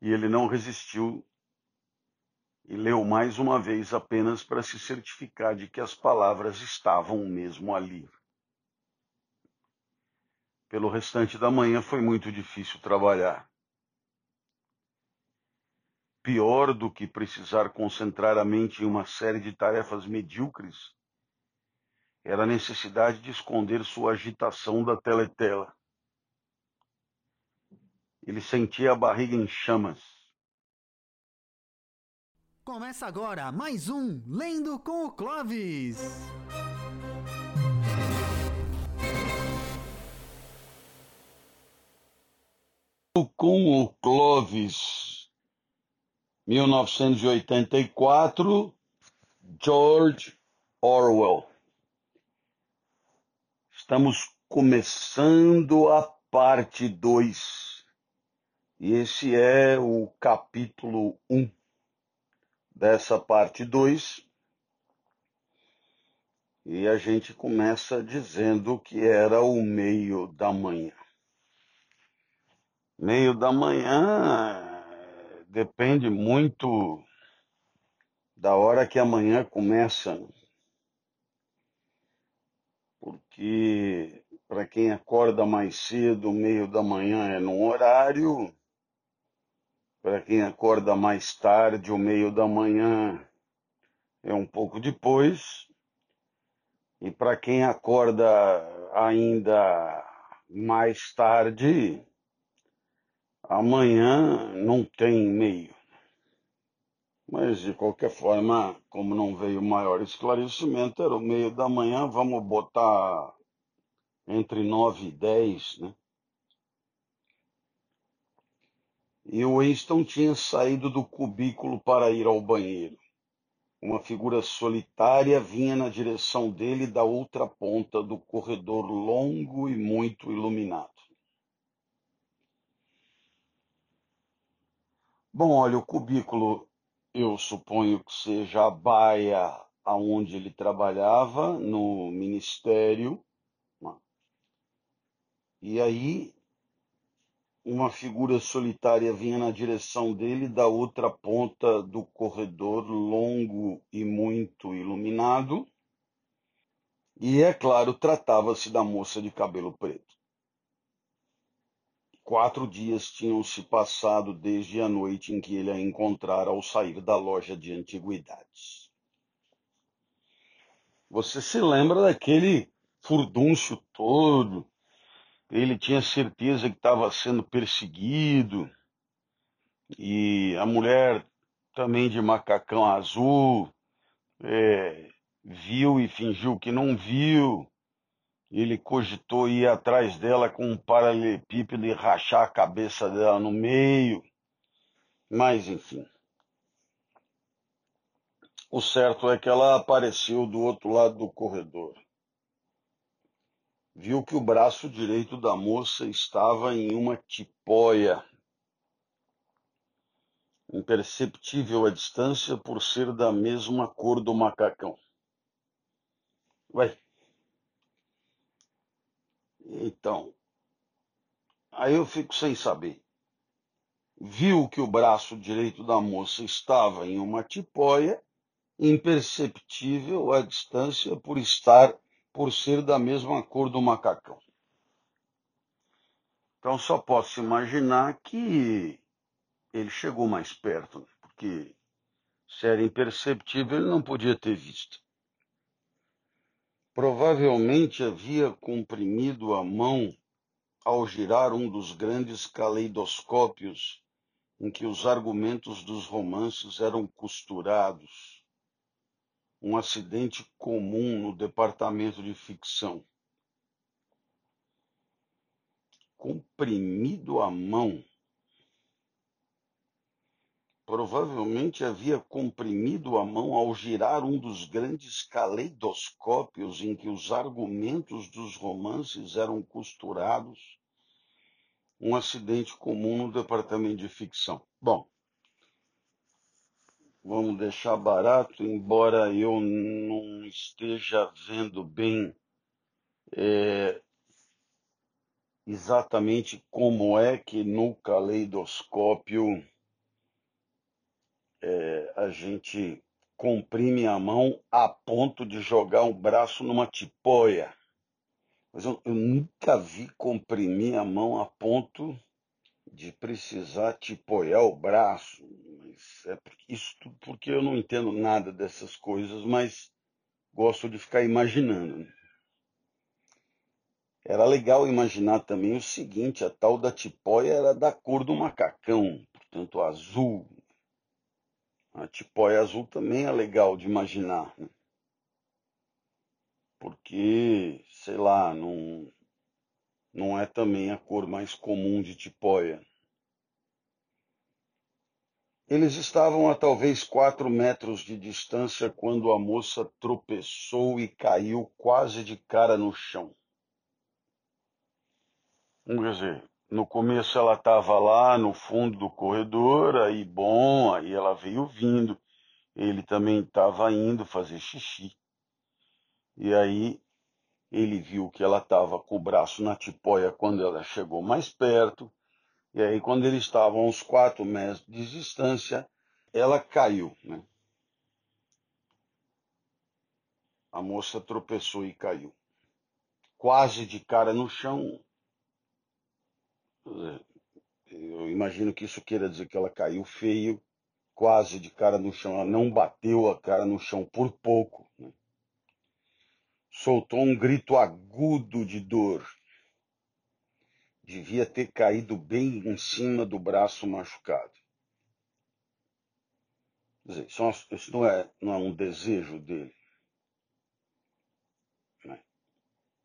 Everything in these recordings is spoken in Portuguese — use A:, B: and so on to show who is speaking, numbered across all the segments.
A: E ele não resistiu e leu mais uma vez apenas para se certificar de que as palavras estavam mesmo ali. Pelo restante da manhã foi muito difícil trabalhar. Pior do que precisar concentrar a mente em uma série de tarefas medíocres era a necessidade de esconder sua agitação da teletela. Ele sentia a barriga em chamas.
B: Começa agora mais um Lendo com o Clovis.
A: Com o Clovis, 1984, George Orwell. Estamos começando a parte 2. E esse é o capítulo 1 um dessa parte 2. E a gente começa dizendo que era o meio da manhã. Meio da manhã depende muito da hora que amanhã começa. Porque para quem acorda mais cedo, meio da manhã é num horário, para quem acorda mais tarde, o meio da manhã é um pouco depois, e para quem acorda ainda mais tarde, amanhã não tem meio. Mas, de qualquer forma, como não veio maior esclarecimento, era o meio da manhã, vamos botar entre 9 e 10, né? E Winston tinha saído do cubículo para ir ao banheiro. Uma figura solitária vinha na direção dele da outra ponta do corredor longo e muito iluminado. Bom, olha, o cubículo eu suponho que seja a baia aonde ele trabalhava no ministério. Né? E aí uma figura solitária vinha na direção dele da outra ponta do corredor longo e muito iluminado. E é claro, tratava-se da moça de cabelo preto. Quatro dias tinham se passado desde a noite em que ele a encontrara ao sair da loja de antiguidades. Você se lembra daquele furdúncio todo? Ele tinha certeza que estava sendo perseguido. E a mulher também de macacão azul é, viu e fingiu que não viu. Ele cogitou ir atrás dela com um paralelepípedo e rachar a cabeça dela no meio. Mas, enfim. O certo é que ela apareceu do outro lado do corredor. Viu que o braço direito da moça estava em uma tipóia, imperceptível à distância por ser da mesma cor do macacão. Vai. Então, aí eu fico sem saber. Viu que o braço direito da moça estava em uma tipóia, imperceptível à distância por estar, por ser da mesma cor do macacão. Então só posso imaginar que ele chegou mais perto, né? porque se era imperceptível, ele não podia ter visto. Provavelmente havia comprimido a mão ao girar um dos grandes caleidoscópios em que os argumentos dos romances eram costurados. Um acidente comum no departamento de ficção. Comprimido a mão Provavelmente havia comprimido a mão ao girar um dos grandes caleidoscópios em que os argumentos dos romances eram costurados. Um acidente comum no departamento de ficção. Bom, vamos deixar barato, embora eu não esteja vendo bem é, exatamente como é que no caleidoscópio é, a gente comprime a mão a ponto de jogar o braço numa tipóia. Mas eu, eu nunca vi comprimir a mão a ponto de precisar tipoiar o braço. Mas é isso tudo porque eu não entendo nada dessas coisas, mas gosto de ficar imaginando. Né? Era legal imaginar também o seguinte: a tal da tipóia era da cor do macacão, portanto azul. A tipóia azul também é legal de imaginar, né? porque, sei lá, não, não é também a cor mais comum de tipóia. Eles estavam a talvez quatro metros de distância quando a moça tropeçou e caiu quase de cara no chão. Quer dizer, no começo ela estava lá no fundo do corredor, aí bom, aí ela veio vindo. Ele também estava indo fazer xixi. E aí ele viu que ela estava com o braço na tipóia quando ela chegou mais perto. E aí, quando eles estavam a uns quatro metros de distância, ela caiu. Né? A moça tropeçou e caiu. Quase de cara no chão, eu imagino que isso queira dizer que ela caiu feio, quase de cara no chão. Ela não bateu a cara no chão por pouco. Né? Soltou um grito agudo de dor. Devia ter caído bem em cima do braço machucado. Quer dizer, isso não é, não é um desejo dele.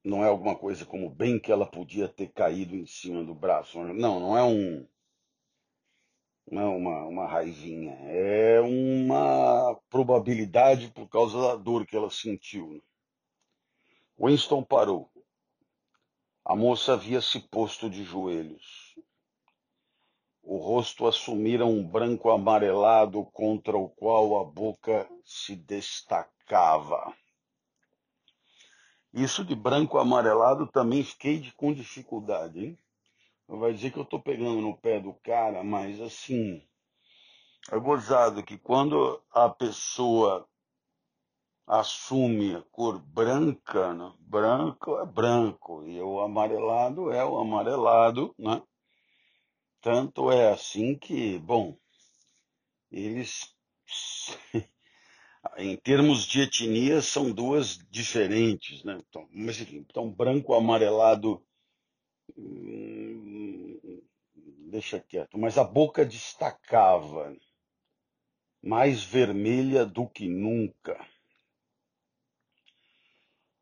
A: não é alguma coisa como bem que ela podia ter caído em cima do braço. Não, não é um. Não é uma, uma raivinha. É uma probabilidade por causa da dor que ela sentiu. Winston parou. A moça havia se posto de joelhos. O rosto assumira um branco amarelado contra o qual a boca se destacava. Isso de branco amarelado também fiquei de, com dificuldade, hein? Vai dizer que eu estou pegando no pé do cara, mas assim, é gozado que quando a pessoa assume cor branca, né? branco é branco, e o amarelado é o amarelado, né? Tanto é assim que, bom, eles em termos de etnia, são duas diferentes, né? Então, mas enfim, então branco amarelado, hum, deixa quieto, mas a boca destacava, mais vermelha do que nunca.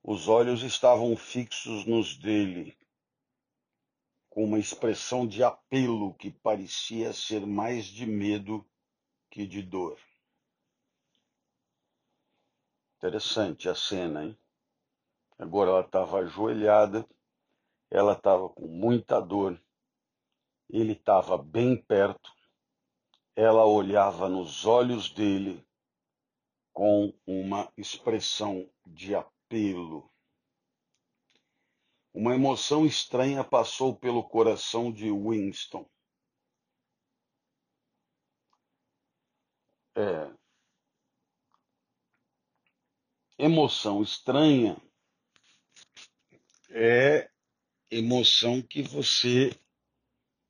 A: Os olhos estavam fixos nos dele, com uma expressão de apelo que parecia ser mais de medo que de dor. Interessante a cena, hein? Agora ela estava ajoelhada, ela estava com muita dor, ele estava bem perto, ela olhava nos olhos dele com uma expressão de apelo. Uma emoção estranha passou pelo coração de Winston. É, emoção estranha é emoção que você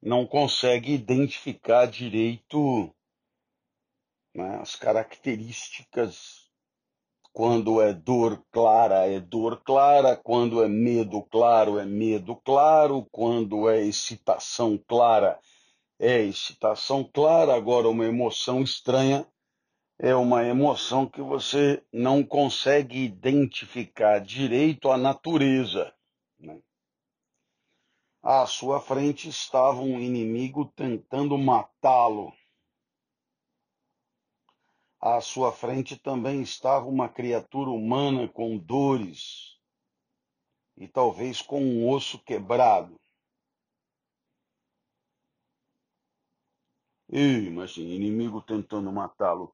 A: não consegue identificar direito né, as características. Quando é dor clara, é dor clara. Quando é medo claro, é medo claro. Quando é excitação clara, é excitação clara. Agora, uma emoção estranha é uma emoção que você não consegue identificar direito a natureza. Né? À sua frente estava um inimigo tentando matá-lo. À sua frente também estava uma criatura humana com dores e talvez com um osso quebrado. Sim, inimigo tentando matá-lo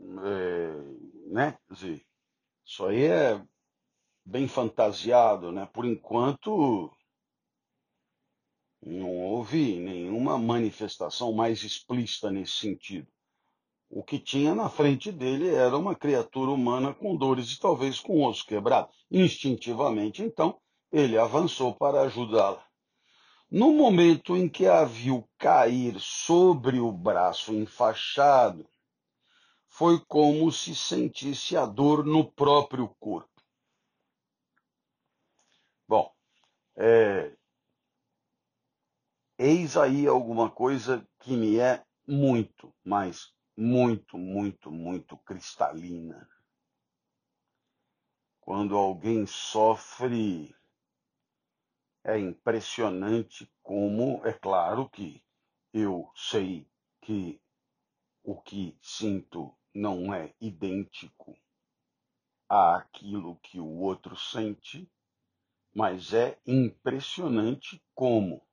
A: é, né? Isso aí é bem fantasiado, né? Por enquanto, não houve nenhuma manifestação mais explícita nesse sentido. O que tinha na frente dele era uma criatura humana com dores e talvez com osso quebrado. Instintivamente, então, ele avançou para ajudá-la. No momento em que a viu cair sobre o braço enfaixado, foi como se sentisse a dor no próprio corpo. Bom, é, eis aí alguma coisa que me é muito, mas muito, muito, muito cristalina. Quando alguém sofre, é impressionante como, é claro que eu sei que o que sinto não é idêntico àquilo que o outro sente, mas é impressionante como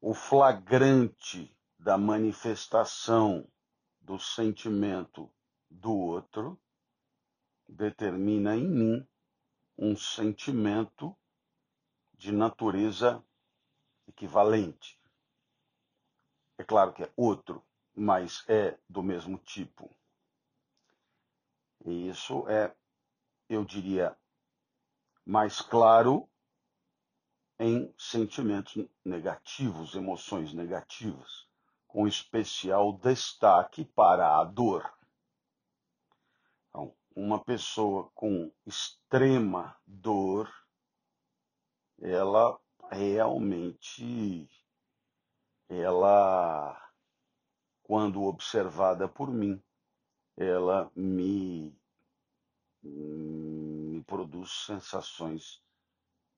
A: o flagrante da manifestação do sentimento do outro determina em mim um sentimento de natureza equivalente. É claro que é outro, mas é do mesmo tipo. E isso é, eu diria, mais claro em sentimentos negativos, emoções negativas, com especial destaque para a dor. Então, uma pessoa com extrema dor, ela realmente, ela, quando observada por mim, ela me me produz sensações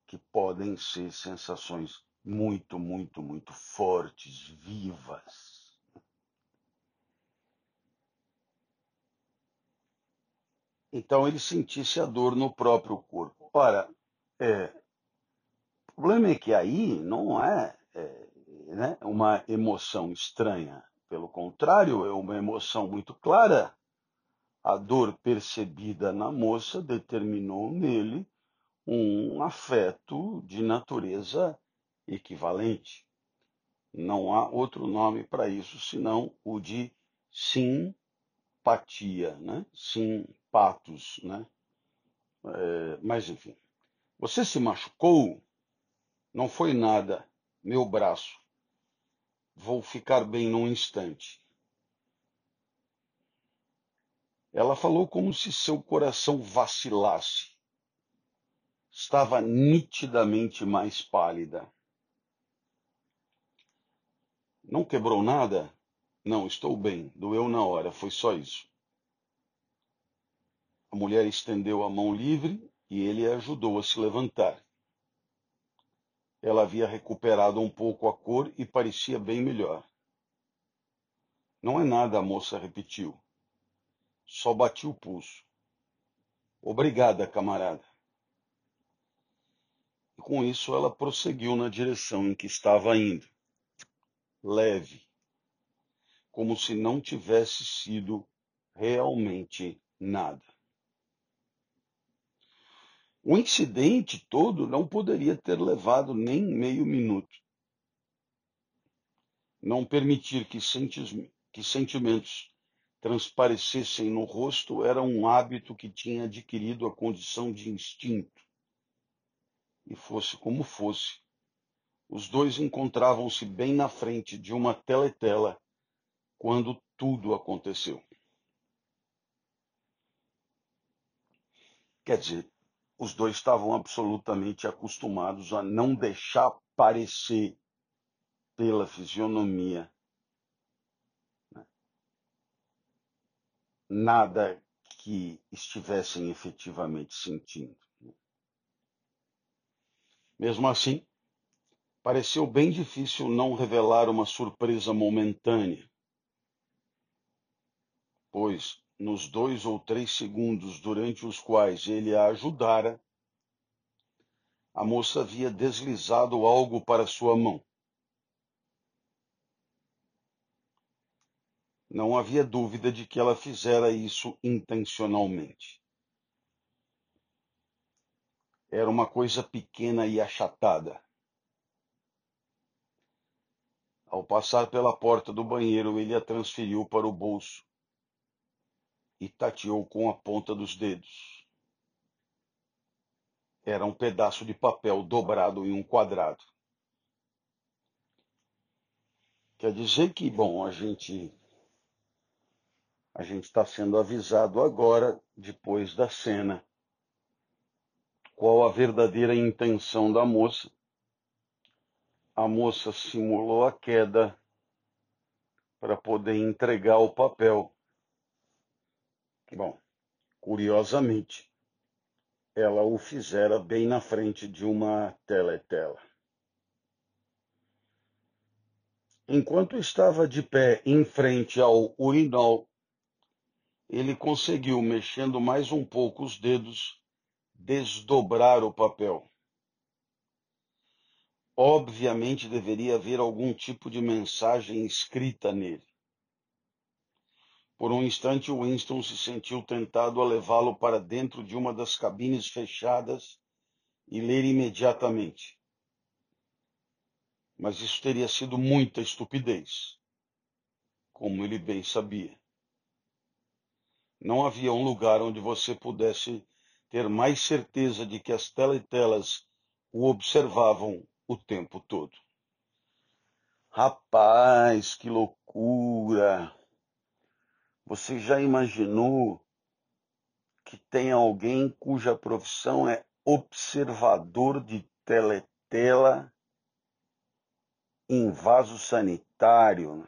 A: que podem ser sensações muito, muito, muito fortes, vivas. Então ele sentisse a dor no próprio corpo. Ora, é, o problema é que aí não é, é né, uma emoção estranha. Pelo contrário, é uma emoção muito clara a dor percebida na moça determinou nele um afeto de natureza equivalente. Não há outro nome para isso senão o de simpatia, né? simpatos. Né? É, mas, enfim, você se machucou? Não foi nada, meu braço. Vou ficar bem num instante. Ela falou como se seu coração vacilasse. Estava nitidamente mais pálida. Não quebrou nada? Não, estou bem. Doeu na hora, foi só isso. A mulher estendeu a mão livre e ele a ajudou a se levantar. Ela havia recuperado um pouco a cor e parecia bem melhor. Não é nada, a moça repetiu. Só bati o pulso. Obrigada, camarada. E com isso ela prosseguiu na direção em que estava indo, leve, como se não tivesse sido realmente nada. O incidente todo não poderia ter levado nem meio minuto. Não permitir que, sentimentos transparecessem no rosto era um hábito que tinha adquirido a condição de instinto. E fosse como fosse, os dois encontravam-se bem na frente de uma teletela quando tudo aconteceu. Quer dizer, os dois estavam absolutamente acostumados a não deixar parecer pela fisionomia nada que estivessem efetivamente sentindo. Mesmo assim, pareceu bem difícil não revelar uma surpresa momentânea, pois nos dois ou três segundos durante os quais ele a ajudara, a moça havia deslizado algo para sua mão. Não havia dúvida de que ela fizera isso intencionalmente. Era uma coisa pequena e achatada. Ao passar pela porta do banheiro, ele a transferiu para o bolso e tateou com a ponta dos dedos. Era um pedaço de papel dobrado em um quadrado. Quer dizer que, bom, a gente a gente está sendo avisado agora, depois da cena, qual a verdadeira intenção da moça. A moça simulou a queda para poder entregar o papel. Bom, curiosamente, ela o fizera bem na frente de uma teletela. Enquanto estava de pé em frente ao urinol, ele conseguiu, mexendo mais um pouco os dedos, desdobrar o papel. Obviamente deveria haver algum tipo de mensagem escrita nele. Por um instante, Winston se sentiu tentado a levá-lo para dentro de uma das cabines fechadas e ler imediatamente mas isso teria sido muita estupidez, como ele bem sabia. Não havia um lugar onde você pudesse ter mais certeza de que as teletelas o observavam o tempo todo. Rapaz, que loucura! Você já imaginou que tem alguém cuja profissão é observador de teletela em vaso sanitário.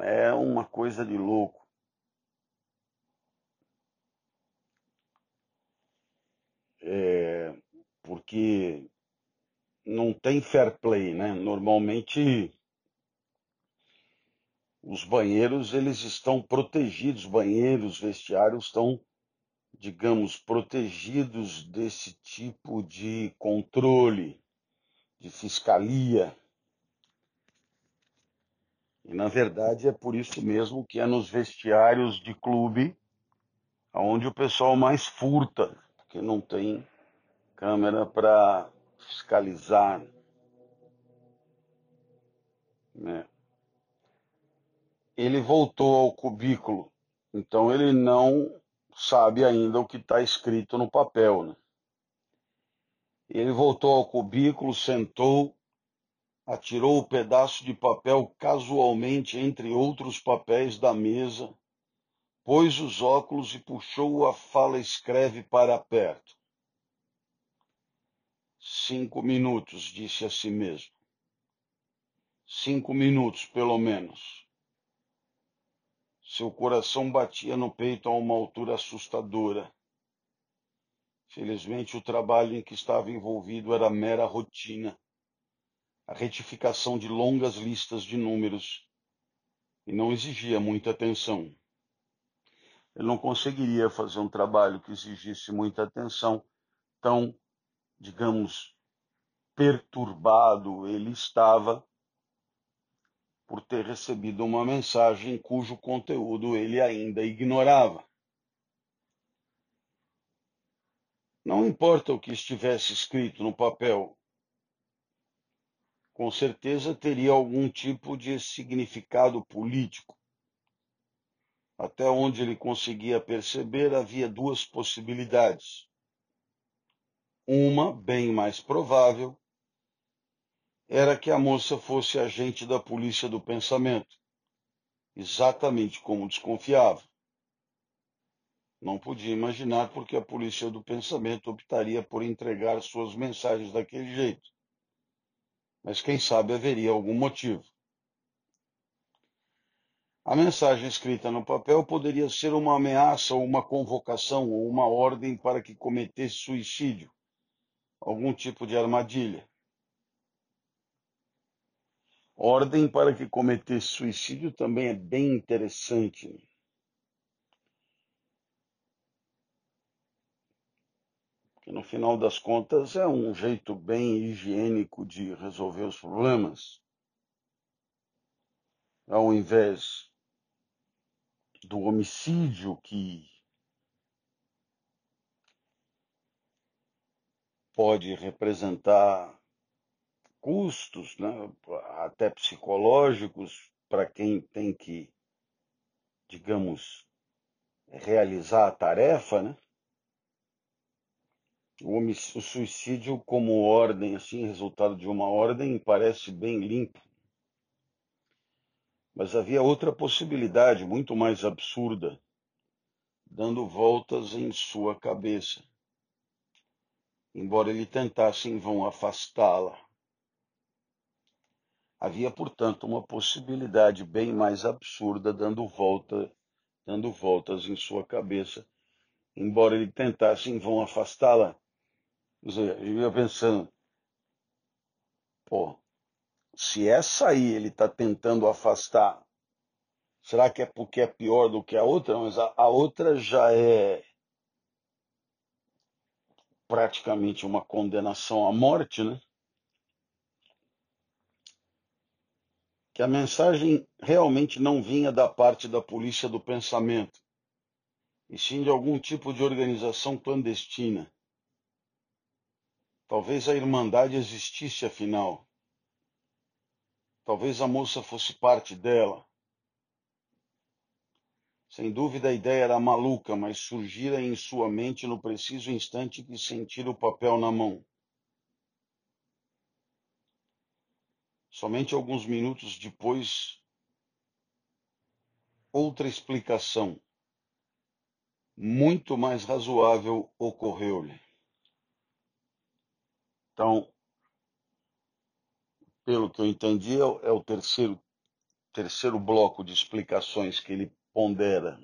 A: É uma coisa de louco. É, porque não tem fair play, né? Normalmente os banheiros eles estão protegidos, banheiros, vestiários estão, digamos, protegidos desse tipo de controle de fiscalia. E na verdade é por isso mesmo que é nos vestiários de clube onde o pessoal mais furta, porque não tem câmera para fiscalizar. Né? Ele voltou ao cubículo, então ele não sabe ainda o que está escrito no papel. Né? Ele voltou ao cubículo, sentou, atirou o pedaço de papel casualmente entre outros papéis da mesa, pôs os óculos e puxou a fala escreve para perto. Cinco minutos, disse a si mesmo. Cinco minutos, pelo menos. Seu coração batia no peito a uma altura assustadora. Felizmente, o trabalho em que estava envolvido era mera rotina, a retificação de longas listas de números, e não exigia muita atenção. Ele não conseguiria fazer um trabalho que exigisse muita atenção, tão, digamos, perturbado ele estava por ter recebido uma mensagem cujo conteúdo ele ainda ignorava. Não importa o que estivesse escrito no papel, com certeza teria algum tipo de significado político. Até onde ele conseguia perceber, havia duas possibilidades. Uma, bem mais provável, era que a moça fosse agente da polícia do pensamento, exatamente como desconfiava. Não podia imaginar porque a polícia do pensamento optaria por entregar suas mensagens daquele jeito. Mas quem sabe haveria algum motivo. A mensagem escrita no papel poderia ser uma ameaça ou uma convocação ou uma ordem para que cometesse suicídio, algum tipo de armadilha. Ordem para que cometesse suicídio também é bem interessante. que no final das contas é um jeito bem higiênico de resolver os problemas. Ao invés do homicídio que pode representar custos, né, até psicológicos, para quem tem que, digamos, realizar a tarefa, né? O, o suicídio como ordem, assim, resultado de uma ordem, parece bem limpo. Mas havia outra possibilidade, muito mais absurda, dando voltas em sua cabeça, embora ele tentasse em vão afastá-la. Havia, portanto, uma possibilidade bem mais absurda dando volta, dando voltas em sua cabeça, embora ele tentasse em vão afastá-la. Eu ia pensando, pô, se essa aí ele está tentando afastar, será que é porque é pior do que a outra? Mas a, a outra já é praticamente uma condenação à morte, né? Que a mensagem realmente não vinha da parte da polícia do pensamento, e sim de algum tipo de organização clandestina Talvez a Irmandade existisse afinal. Talvez a moça fosse parte dela. Sem dúvida a ideia era maluca, mas surgira em sua mente no preciso instante que sentira o papel na mão. Somente alguns minutos depois, outra explicação, muito mais razoável, ocorreu-lhe. Então, pelo que eu entendi, é o, é terceiro, terceiro bloco de explicações que ele pondera.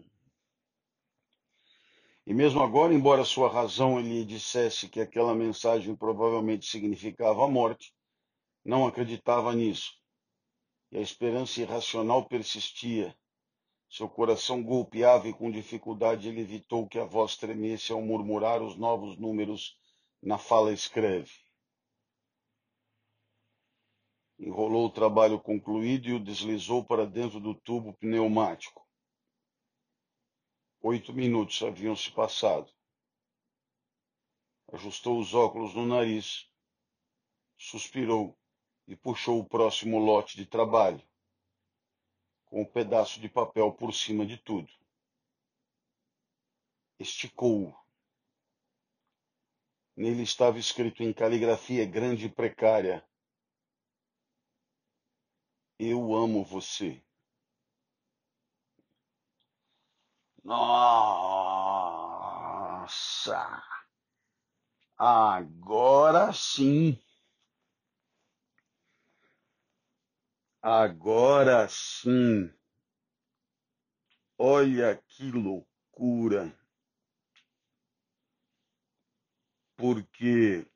A: E mesmo agora, embora sua razão lhe dissesse que aquela mensagem provavelmente significava a morte, não acreditava nisso. E a esperança irracional persistia. Seu coração golpeava e com dificuldade ele evitou que a voz tremesse ao murmurar os novos números na fala escreve enrolou o trabalho concluído e o deslizou para dentro do tubo pneumático. Oito minutos haviam se passado. Ajustou os óculos no nariz, suspirou e puxou o próximo lote de trabalho, com um pedaço de papel por cima de tudo. Esticou-o. Nele estava escrito em caligrafia grande e precária eu amo você. Nossa! Agora sim. Agora sim. Olha que loucura. Porque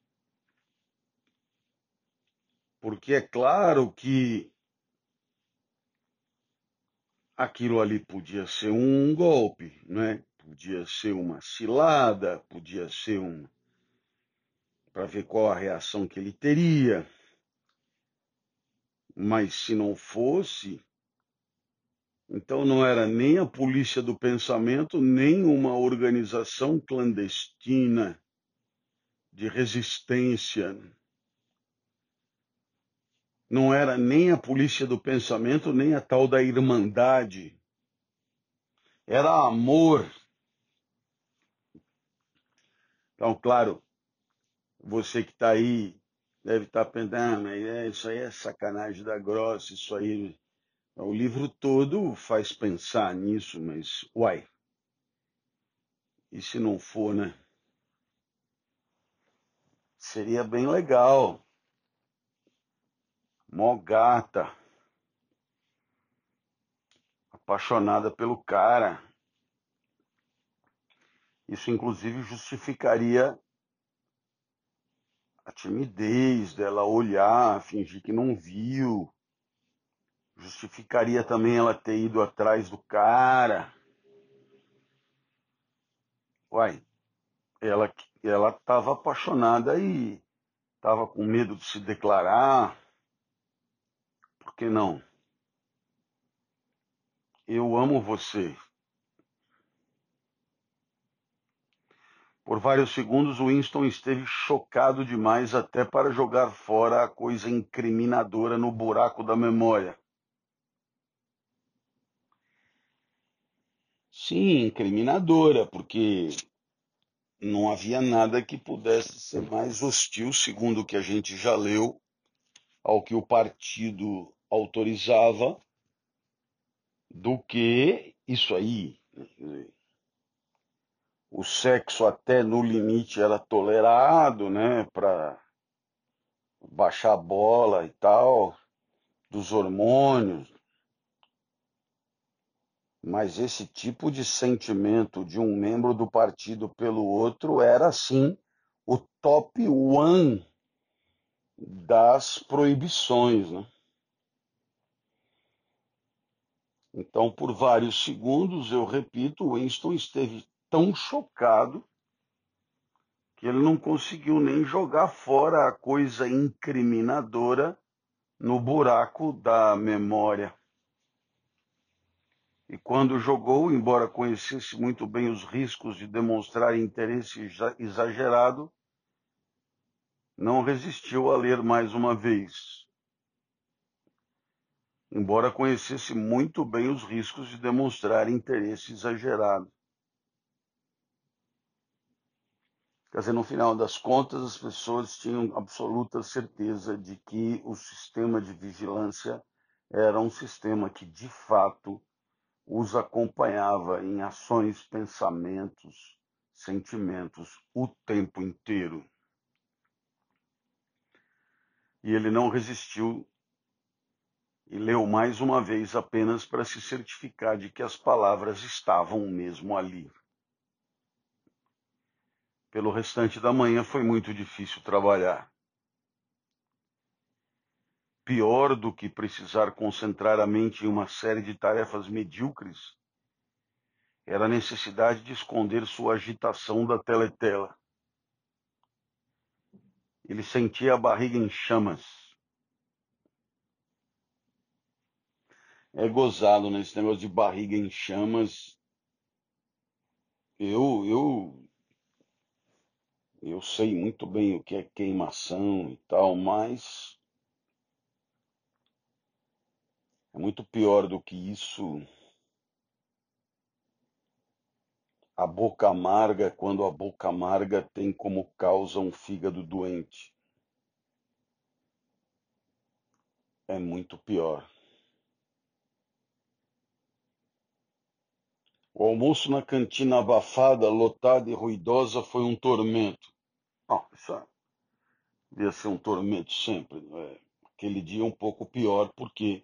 A: porque é claro que aquilo ali podia ser um golpe, né? Podia ser uma cilada, podia ser um para ver qual a reação que ele teria. Mas se não fosse, então não era nem a polícia do pensamento, nem uma organização clandestina de resistência não era nem a polícia do pensamento, nem a tal da irmandade. Era amor. Então, claro, você que está aí deve estar tá pensando, ah, mas é, isso aí é sacanagem da grossa, isso aí. O livro todo faz pensar nisso, mas, uai, e se não for, né? Seria bem legal mó gata, apaixonada pelo cara. Isso, inclusive, justificaria a timidez dela olhar, fingir que não viu. Justificaria também ela ter ido atrás do cara. Uai, ela ela estava apaixonada e estava com medo de se declarar. Que não? Eu amo você. Por vários segundos, Winston esteve chocado demais até para jogar fora a coisa incriminadora no buraco da memória. Sim, incriminadora, porque não havia nada que pudesse ser mais hostil, segundo o que a gente já leu, ao que o partido autorizava, do que isso aí. O sexo até no limite era tolerado, né, para baixar a bola e tal, dos hormônios. Mas esse tipo de sentimento de um membro do partido pelo outro era, sim, o top one das proibições. Né? Então, por vários segundos, eu repito, Winston esteve tão chocado que ele não conseguiu nem jogar fora a coisa incriminadora no buraco da memória. E quando jogou, embora conhecesse muito bem os riscos de demonstrar interesse exagerado, não resistiu a ler mais uma vez. Embora conhecesse muito bem os riscos de demonstrar interesse exagerado. Quer dizer, no final das contas, as pessoas tinham absoluta certeza de que o sistema de vigilância era um sistema que, de fato, os acompanhava em ações, pensamentos, sentimentos o tempo inteiro. E ele não resistiu e leu mais uma vez apenas para se certificar de que as palavras estavam mesmo ali. Pelo restante da manhã foi muito difícil trabalhar. Pior do que precisar concentrar a mente em uma série de tarefas medíocres era a necessidade de esconder sua agitação da teletela. Ele sentia a barriga em chamas. É gozado nesse negócio de barriga em chamas. Eu, eu eu sei muito bem o que é queimação e tal, mas é muito pior do que isso. A boca amarga quando a boca amarga tem como causa um fígado doente. É muito pior. O almoço na cantina abafada, lotada e ruidosa foi um tormento. Ah, isso é, devia ser um tormento sempre. É, aquele dia um pouco pior, porque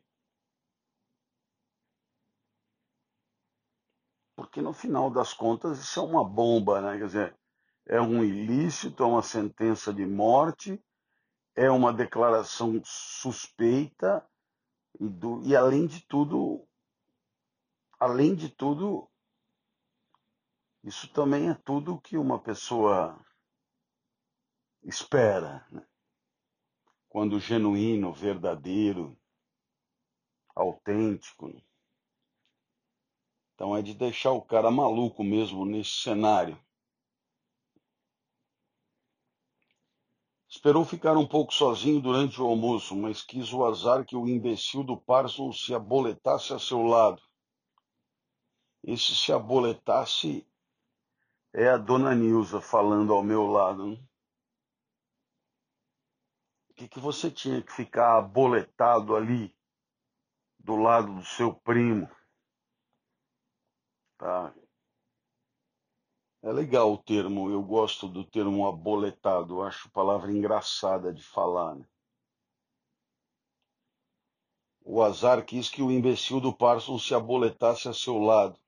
A: porque no final das contas isso é uma bomba, né? Quer dizer, é um ilícito, é uma sentença de morte, é uma declaração suspeita e, do, e além de tudo, além de tudo, isso também é tudo que uma pessoa espera. Né? Quando genuíno, verdadeiro, autêntico. Então é de deixar o cara maluco mesmo nesse cenário. Esperou ficar um pouco sozinho durante o almoço, mas quis o azar que o imbecil do Parson se aboletasse a seu lado. Esse se aboletasse é a dona Nilza falando ao meu lado. O que, que você tinha que ficar aboletado ali do lado do seu primo? Tá? É legal o termo, eu gosto do termo aboletado, acho palavra engraçada de falar. Né? O azar quis que o imbecil do Parson se aboletasse a seu lado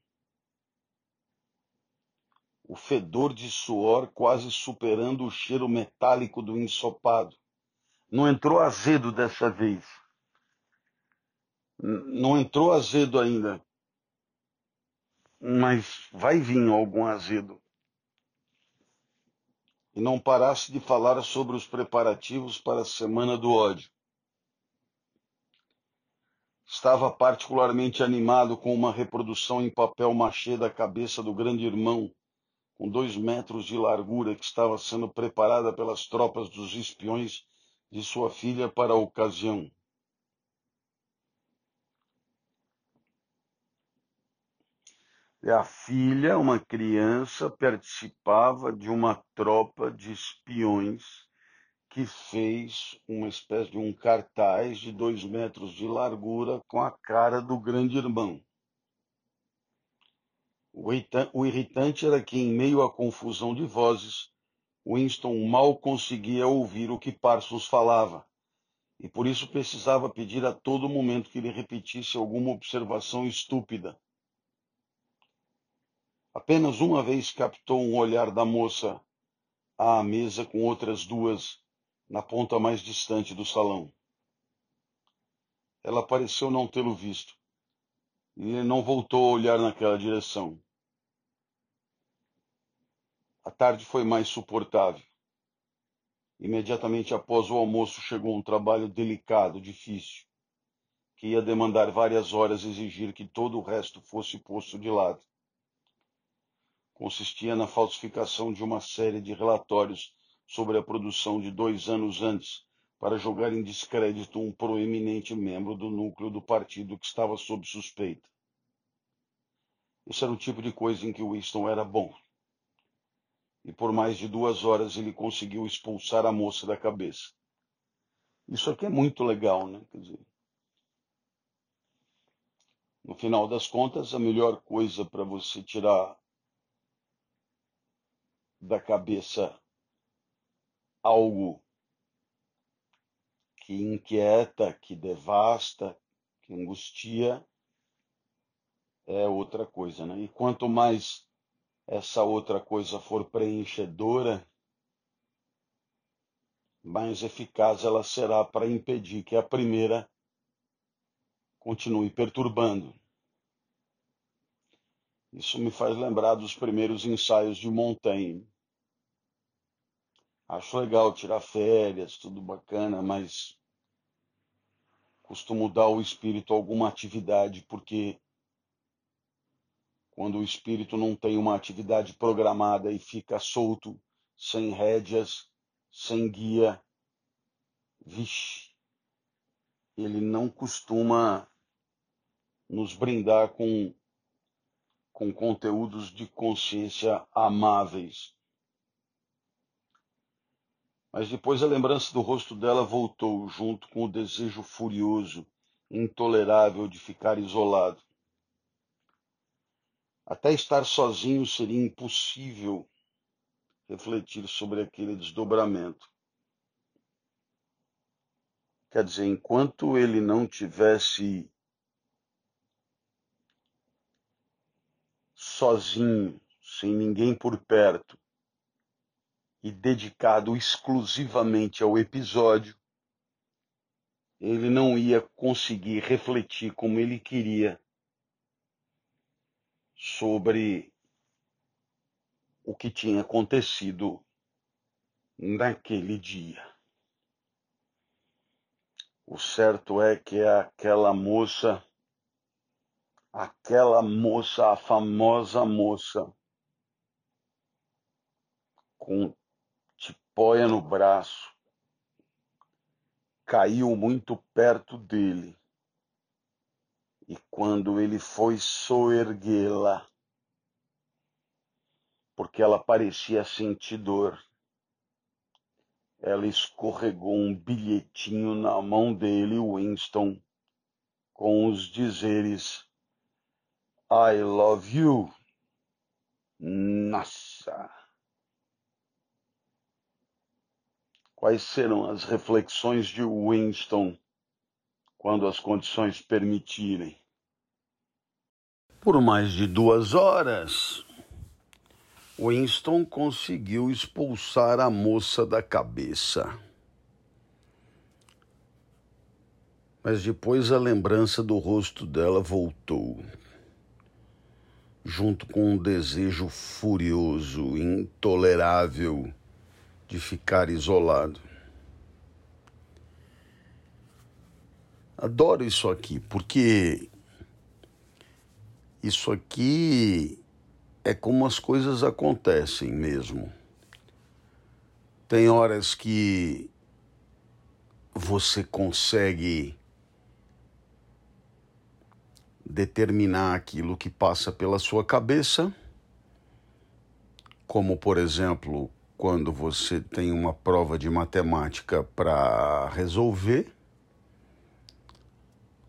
A: o fedor de suor quase superando o cheiro metálico do ensopado. Não entrou azedo dessa vez. Não entrou azedo ainda. Mas vai vir algum azedo. E não parasse de falar sobre os preparativos para a Semana do Ódio. Estava particularmente animado com uma reprodução em papel machê da cabeça do grande irmão com dois metros de largura que estava sendo preparada pelas tropas dos espiões de sua filha para a ocasião. E a filha, uma criança, participava de uma tropa de espiões que fez uma espécie de um cartaz de dois metros de largura com a cara do grande irmão. O irritante era que, em meio à confusão de vozes, Winston mal conseguia ouvir o que Parsons falava, e por isso precisava pedir a todo momento que ele repetisse alguma observação estúpida. Apenas uma vez captou um olhar da moça à mesa com outras duas na ponta mais distante do salão. Ela pareceu não tê-lo visto, e ele não voltou a olhar naquela direção. A tarde foi mais suportável. Imediatamente após o almoço chegou um trabalho delicado, difícil, que ia demandar várias horas e exigir que todo o resto fosse posto de lado. Consistia na falsificação de uma série de relatórios sobre a produção de dois anos antes, para jogar em descrédito um proeminente membro do núcleo do partido que estava sob suspeita. Esse era o tipo de coisa em que Winston era bom e por mais de duas horas ele conseguiu expulsar a moça da cabeça. Isso aqui é muito legal, né? Quer dizer, no final das contas, a melhor coisa para você tirar da cabeça algo que inquieta, que devasta, que angustia, é outra coisa, né? E quanto mais essa outra coisa for preenchedora, mais eficaz ela será para impedir que a primeira continue perturbando. Isso me faz lembrar dos primeiros ensaios de Montaigne. Acho legal tirar férias, tudo bacana, mas costumo dar ao espírito alguma atividade, porque quando o espírito não tem uma atividade programada e fica solto, sem rédeas, sem guia, vixe, ele não costuma nos brindar com, com conteúdos de consciência amáveis. Mas depois a lembrança do rosto dela voltou, junto com o desejo furioso, intolerável de ficar isolado. Até estar sozinho seria impossível refletir sobre aquele desdobramento. Quer dizer, enquanto ele não tivesse sozinho, sem ninguém por perto, e dedicado exclusivamente ao episódio, ele não ia conseguir refletir como ele queria sobre o que tinha acontecido naquele dia. O certo é que aquela moça, aquela moça, a famosa moça, com tipóia no braço, caiu muito perto dele e quando ele foi soerguê-la, porque ela parecia sentir dor, ela escorregou um bilhetinho na mão dele, Winston, com os dizeres: I love you. Nossa! Quais serão as reflexões de Winston quando as condições permitirem. Por mais de duas horas, Winston conseguiu expulsar a moça da cabeça. Mas depois a lembrança do rosto dela voltou, junto com um desejo furioso, intolerável de ficar isolado. Adoro isso aqui, porque isso aqui é como as coisas acontecem mesmo. Tem horas que você consegue determinar aquilo que passa pela sua cabeça, como por exemplo, quando você tem uma prova de matemática para resolver,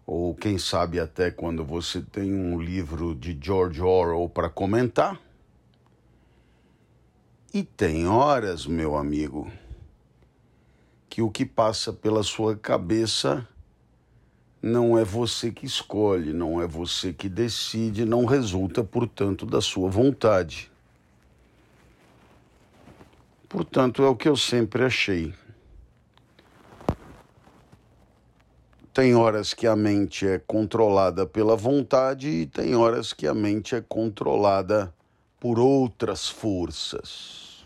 A: ou quem sabe até quando você tem um livro de George Orwell para comentar. E tem horas, meu amigo, que o que passa pela sua cabeça não é você que escolhe, não é você que decide, não resulta, portanto, da sua vontade. Portanto, é o que eu sempre achei. Tem horas que a mente é controlada pela vontade e tem horas que a mente é controlada por outras forças.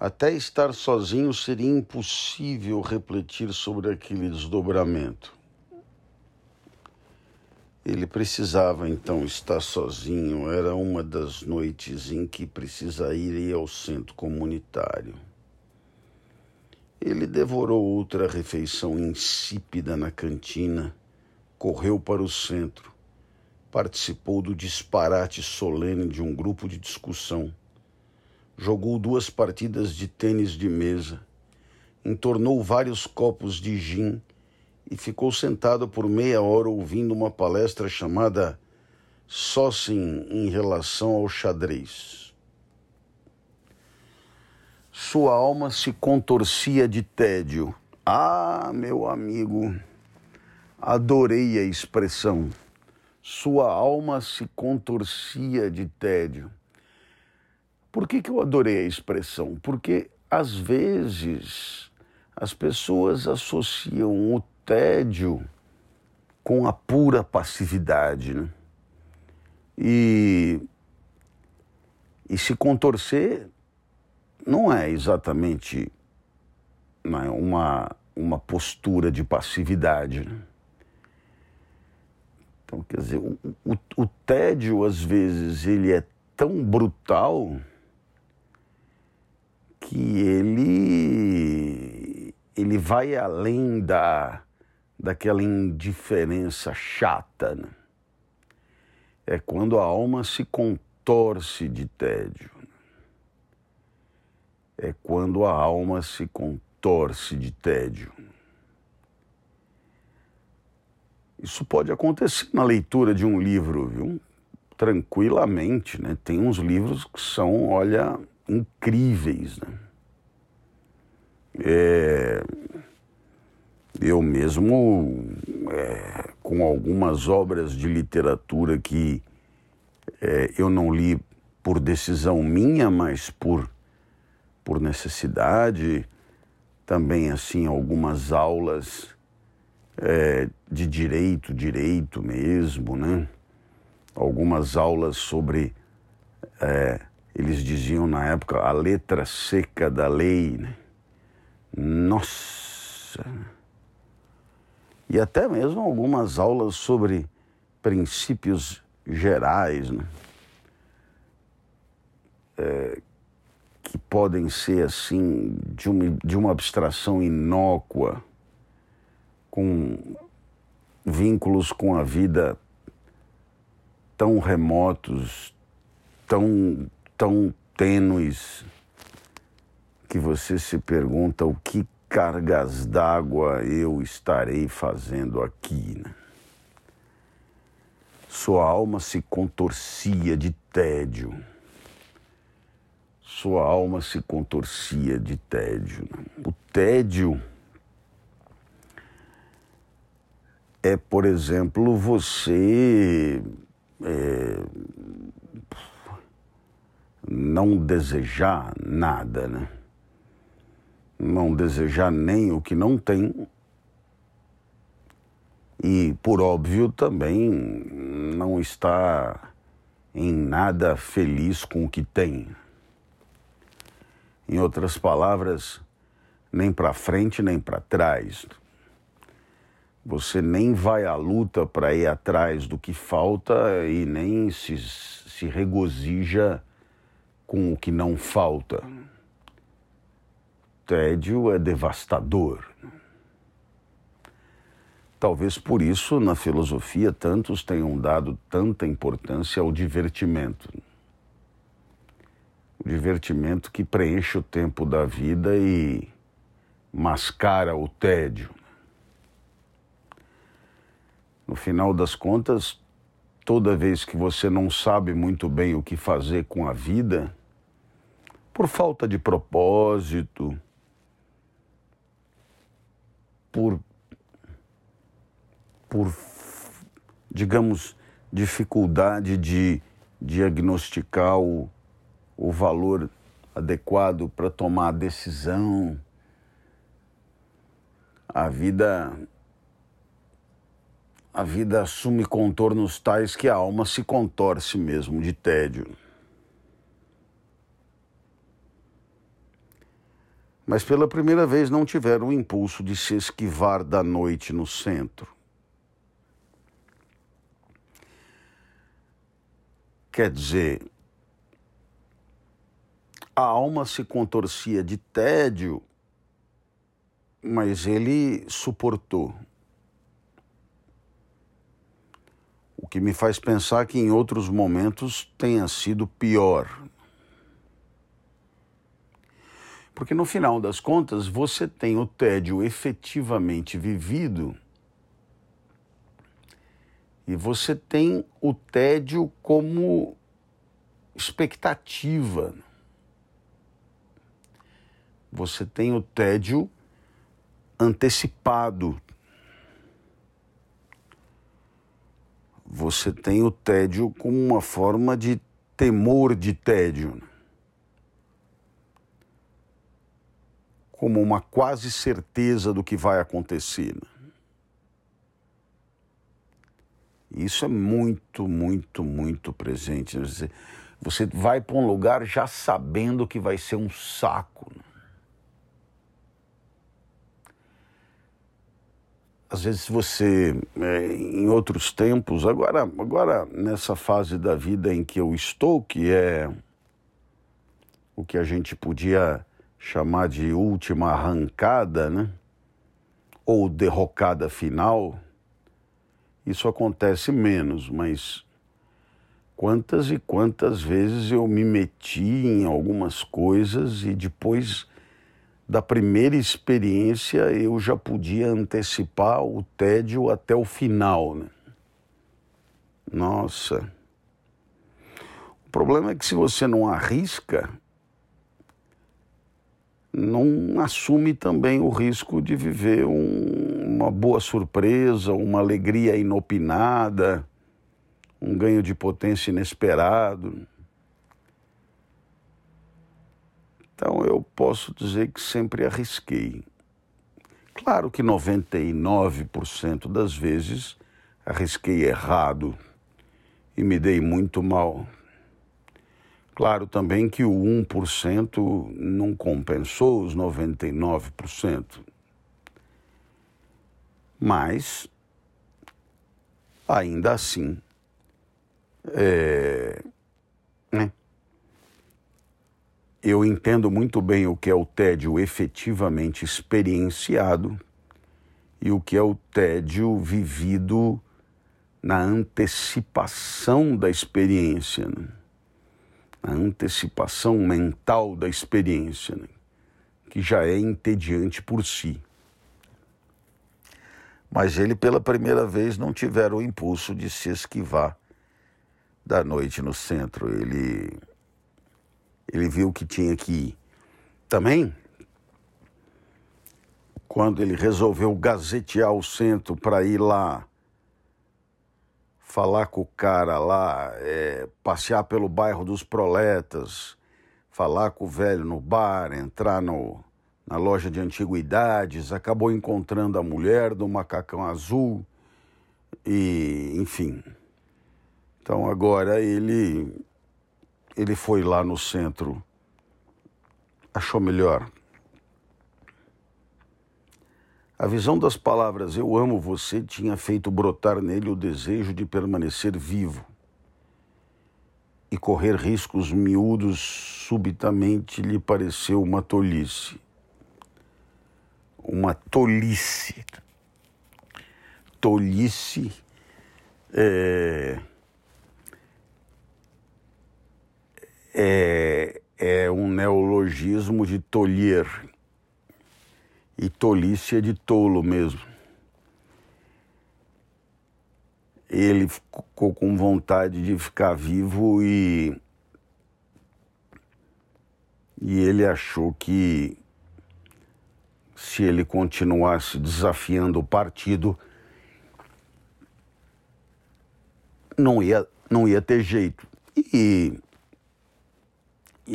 A: Até estar sozinho seria impossível refletir sobre aquele desdobramento. Ele precisava então estar sozinho. Era uma das noites em que precisaria ir ao centro comunitário. Ele devorou outra refeição insípida na cantina, correu para o centro, participou do disparate solene de um grupo de discussão jogou duas partidas de tênis de mesa, entornou vários copos de gin e ficou sentado por meia hora ouvindo uma palestra chamada Sócim em relação ao xadrez. Sua alma se contorcia de tédio. Ah, meu amigo, adorei a expressão. Sua alma se contorcia de tédio. Por que, que eu adorei a expressão? Porque, às vezes, as pessoas associam o tédio com a pura passividade. Né? E, e se contorcer não é exatamente né, uma, uma postura de passividade. Né? Então, quer dizer, o, o, o tédio, às vezes, ele é tão brutal que ele ele vai além da daquela indiferença chata. Né? É quando a alma se contorce de tédio. É quando a alma se contorce de tédio. Isso pode acontecer na leitura de um livro, viu? Tranquilamente, né? Tem uns livros que são, olha, incríveis. Né? É, eu mesmo, é, com algumas obras de literatura que é, eu não li por decisão minha, mas por, por necessidade, também assim algumas aulas é, de direito, direito mesmo, né? Algumas aulas sobre é, eles diziam na época a letra seca da lei. Né? Nossa! E até mesmo algumas aulas sobre princípios gerais, né? É, que podem ser assim de uma, de uma abstração inócua, com vínculos com a vida tão remotos, tão tão tênues que você se pergunta o que cargas d'água eu estarei fazendo aqui. Né? Sua alma se contorcia de tédio. Sua alma se contorcia de tédio. O tédio é, por exemplo, você é, não desejar nada, né? Não desejar nem o que não tem. E, por óbvio, também não estar em nada feliz com o que tem. Em outras palavras, nem para frente nem para trás. você nem vai à luta para ir atrás do que falta e nem se, se regozija com o que não falta. Tédio é devastador. Talvez por isso, na filosofia, tantos tenham dado tanta importância ao divertimento. Divertimento que preenche o tempo da vida e mascara o tédio. No final das contas, toda vez que você não sabe muito bem o que fazer com a vida, por falta de propósito, por por, digamos, dificuldade de diagnosticar o, o valor adequado para tomar a decisão. A vida a vida assume contornos tais que a alma se contorce mesmo de tédio. Mas pela primeira vez não tiveram o impulso de se esquivar da noite no centro. Quer dizer, a alma se contorcia de tédio, mas ele suportou. O que me faz pensar que em outros momentos tenha sido pior. Porque no final das contas, você tem o tédio efetivamente vivido e você tem o tédio como expectativa. Você tem o tédio antecipado. Você tem o tédio como uma forma de temor de tédio. Como uma quase certeza do que vai acontecer. Isso é muito, muito, muito presente. Você vai para um lugar já sabendo que vai ser um saco. Né? Às vezes você, é, em outros tempos, agora, agora nessa fase da vida em que eu estou, que é o que a gente podia chamar de última arrancada, né? Ou derrocada final isso acontece menos, mas quantas e quantas vezes eu me meti em algumas coisas e depois da primeira experiência eu já podia antecipar o tédio até o final. Né? Nossa. O problema é que se você não arrisca, não assume também o risco de viver um, uma boa surpresa, uma alegria inopinada, um ganho de potência inesperado. Então eu posso dizer que sempre arrisquei. Claro que 99% das vezes arrisquei errado e me dei muito mal. Claro também que o 1% não compensou os 99%. Mas, ainda assim, é, né? Eu entendo muito bem o que é o tédio efetivamente experienciado e o que é o tédio vivido na antecipação da experiência. Né? a antecipação mental da experiência, né? que já é entediante por si. Mas ele, pela primeira vez, não tiver o impulso de se esquivar da noite no centro. Ele, ele viu que tinha que ir. Também, quando ele resolveu gazetear o centro para ir lá falar com o cara lá, é, passear pelo bairro dos proletas, falar com o velho no bar, entrar no, na loja de antiguidades, acabou encontrando a mulher do macacão azul e, enfim. Então agora ele ele foi lá no centro, achou melhor A visão das palavras eu amo você tinha feito brotar nele o desejo de permanecer vivo e correr riscos miúdos subitamente lhe pareceu uma tolice. Uma tolice. Tolice é, é, é um neologismo de tolher. E tolice é de tolo mesmo. ele ficou com vontade de ficar vivo e e ele achou que se ele continuasse desafiando o partido não ia não ia ter jeito e,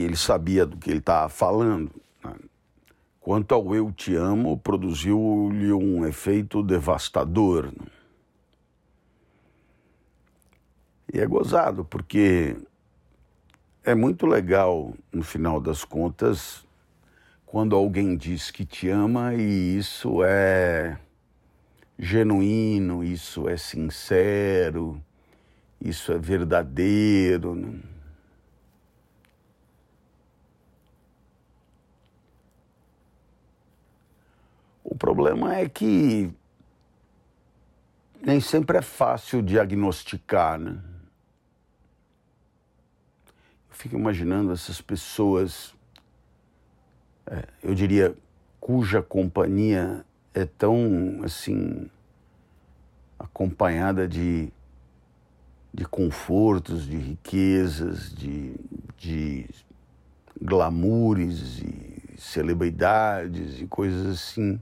A: ele sabia do que ele estava falando né? quanto ao eu te amo produziu-lhe um efeito devastador né? E é gozado, porque é muito legal, no final das contas, quando alguém diz que te ama e isso é genuíno, isso é sincero, isso é verdadeiro. O problema é que nem sempre é fácil diagnosticar, né? fico imaginando essas pessoas, é, eu diria, cuja companhia é tão, assim, acompanhada de, de confortos, de riquezas, de, de glamoures e celebridades e coisas assim.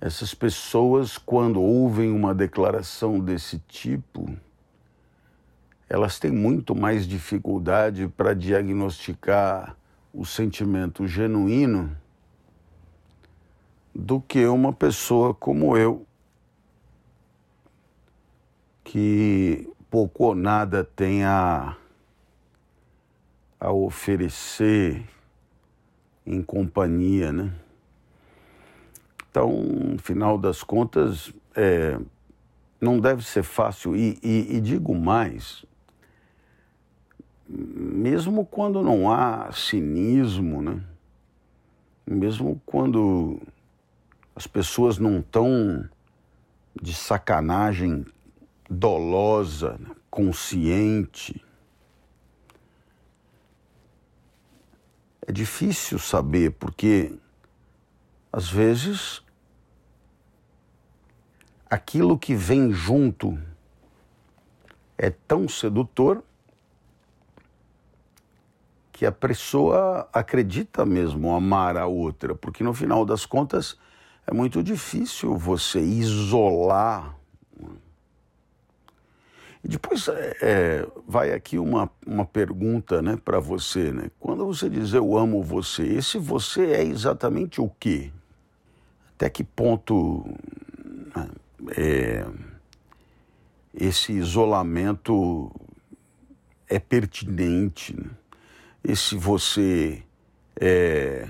A: Essas pessoas, quando ouvem uma declaração desse tipo, elas têm muito mais dificuldade para diagnosticar o sentimento genuíno do que uma pessoa como eu, que pouco ou nada tem a, a oferecer em companhia, né? Então, no final das contas, é, não deve ser fácil. E, e, e digo mais, mesmo quando não há cinismo, né? mesmo quando as pessoas não estão de sacanagem dolosa, né? consciente, é difícil saber, porque às vezes aquilo que vem junto é tão sedutor que a pessoa acredita mesmo amar a outra, porque no final das contas é muito difícil você isolar. E depois é, é vai aqui uma, uma pergunta né, para você. Né? Quando você diz eu amo você, esse você é exatamente o quê? Até que ponto né, é, esse isolamento é pertinente? Né? e se você é,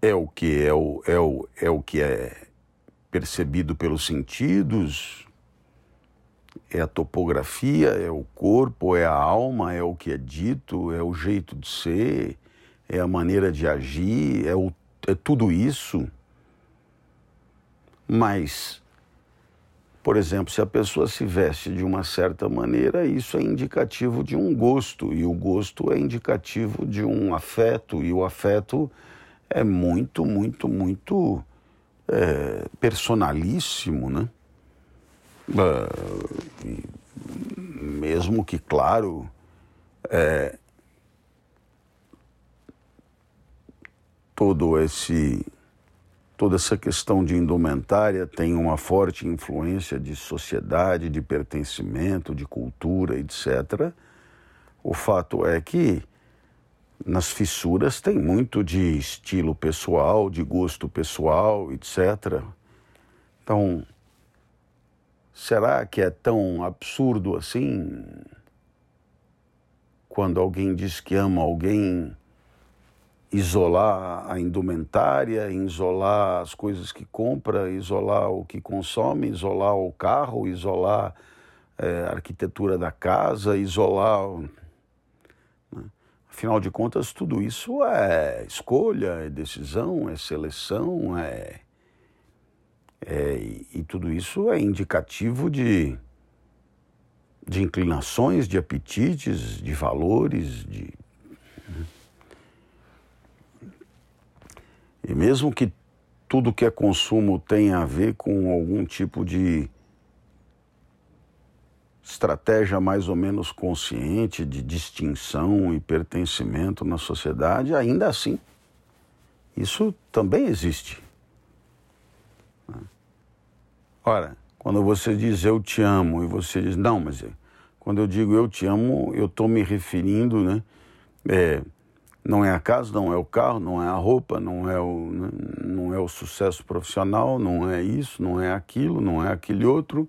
A: é o que é o, é, o, é o que é percebido pelos sentidos, é a topografia, é o corpo, é a alma, é o que é dito, é o jeito de ser, é a maneira de agir, é, o, é tudo isso. Mas por exemplo, se a pessoa se veste de uma certa maneira, isso é indicativo de um gosto, e o gosto é indicativo de um afeto, e o afeto é muito, muito, muito é, personalíssimo, né? É, mesmo que, claro, é, todo esse toda essa questão de indumentária tem uma forte influência de sociedade, de pertencimento, de cultura, etc. O fato é que nas fissuras tem muito de estilo pessoal, de gosto pessoal, etc. Então, será que é tão absurdo assim? Quando alguém diz que ama alguém isolar a indumentária, isolar as coisas que compra, isolar o que consome, isolar o carro, isolar é, a arquitetura da casa, isolar. Né? Afinal de contas, tudo isso é escolha, é decisão, é seleção, é, é e tudo isso é indicativo de, de inclinações, de apetites, de valores, de E mesmo que tudo que é consumo tenha a ver com algum tipo de estratégia mais ou menos consciente de distinção e pertencimento na sociedade, ainda assim, isso também existe. Ora, quando você diz eu te amo e você diz não, mas quando eu digo eu te amo, eu estou me referindo, né? É, não é a casa, não é o carro, não é a roupa, não é o, não é o sucesso profissional, não é isso, não é aquilo, não é aquele outro.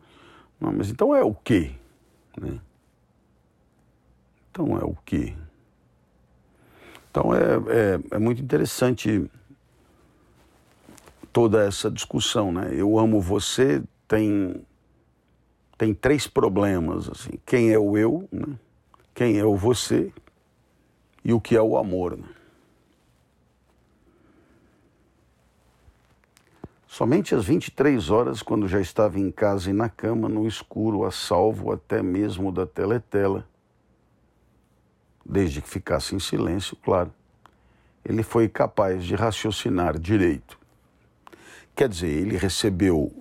A: Não, mas então é o quê? Né? Então é o quê? Então é, é, é muito interessante toda essa discussão, né? Eu amo você tem tem três problemas assim. Quem é o eu, né? Quem é o você e o que é o amor. Né? Somente às 23 horas, quando já estava em casa e na cama, no escuro, a salvo até mesmo da teletela, desde que ficasse em silêncio, claro, ele foi capaz de raciocinar direito. Quer dizer, ele recebeu,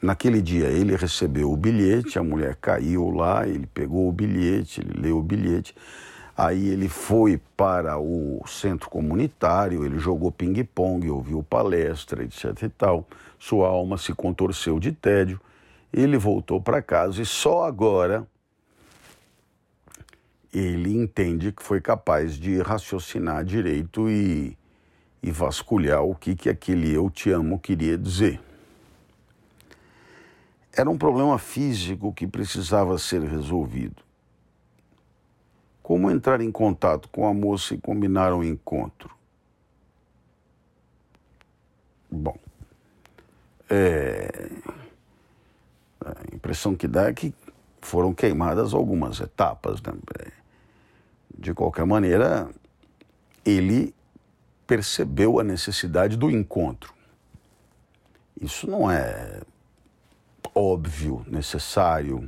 A: naquele dia, ele recebeu o bilhete, a mulher caiu lá, ele pegou o bilhete, ele leu o bilhete, Aí ele foi para o centro comunitário, ele jogou ping-pong, ouviu palestra, etc e tal. Sua alma se contorceu de tédio. Ele voltou para casa e só agora ele entende que foi capaz de raciocinar direito e, e vasculhar o que, que aquele eu te amo queria dizer. Era um problema físico que precisava ser resolvido. Como entrar em contato com a moça e combinar um encontro? Bom, é... a impressão que dá é que foram queimadas algumas etapas. Né? De qualquer maneira, ele percebeu a necessidade do encontro. Isso não é óbvio, necessário.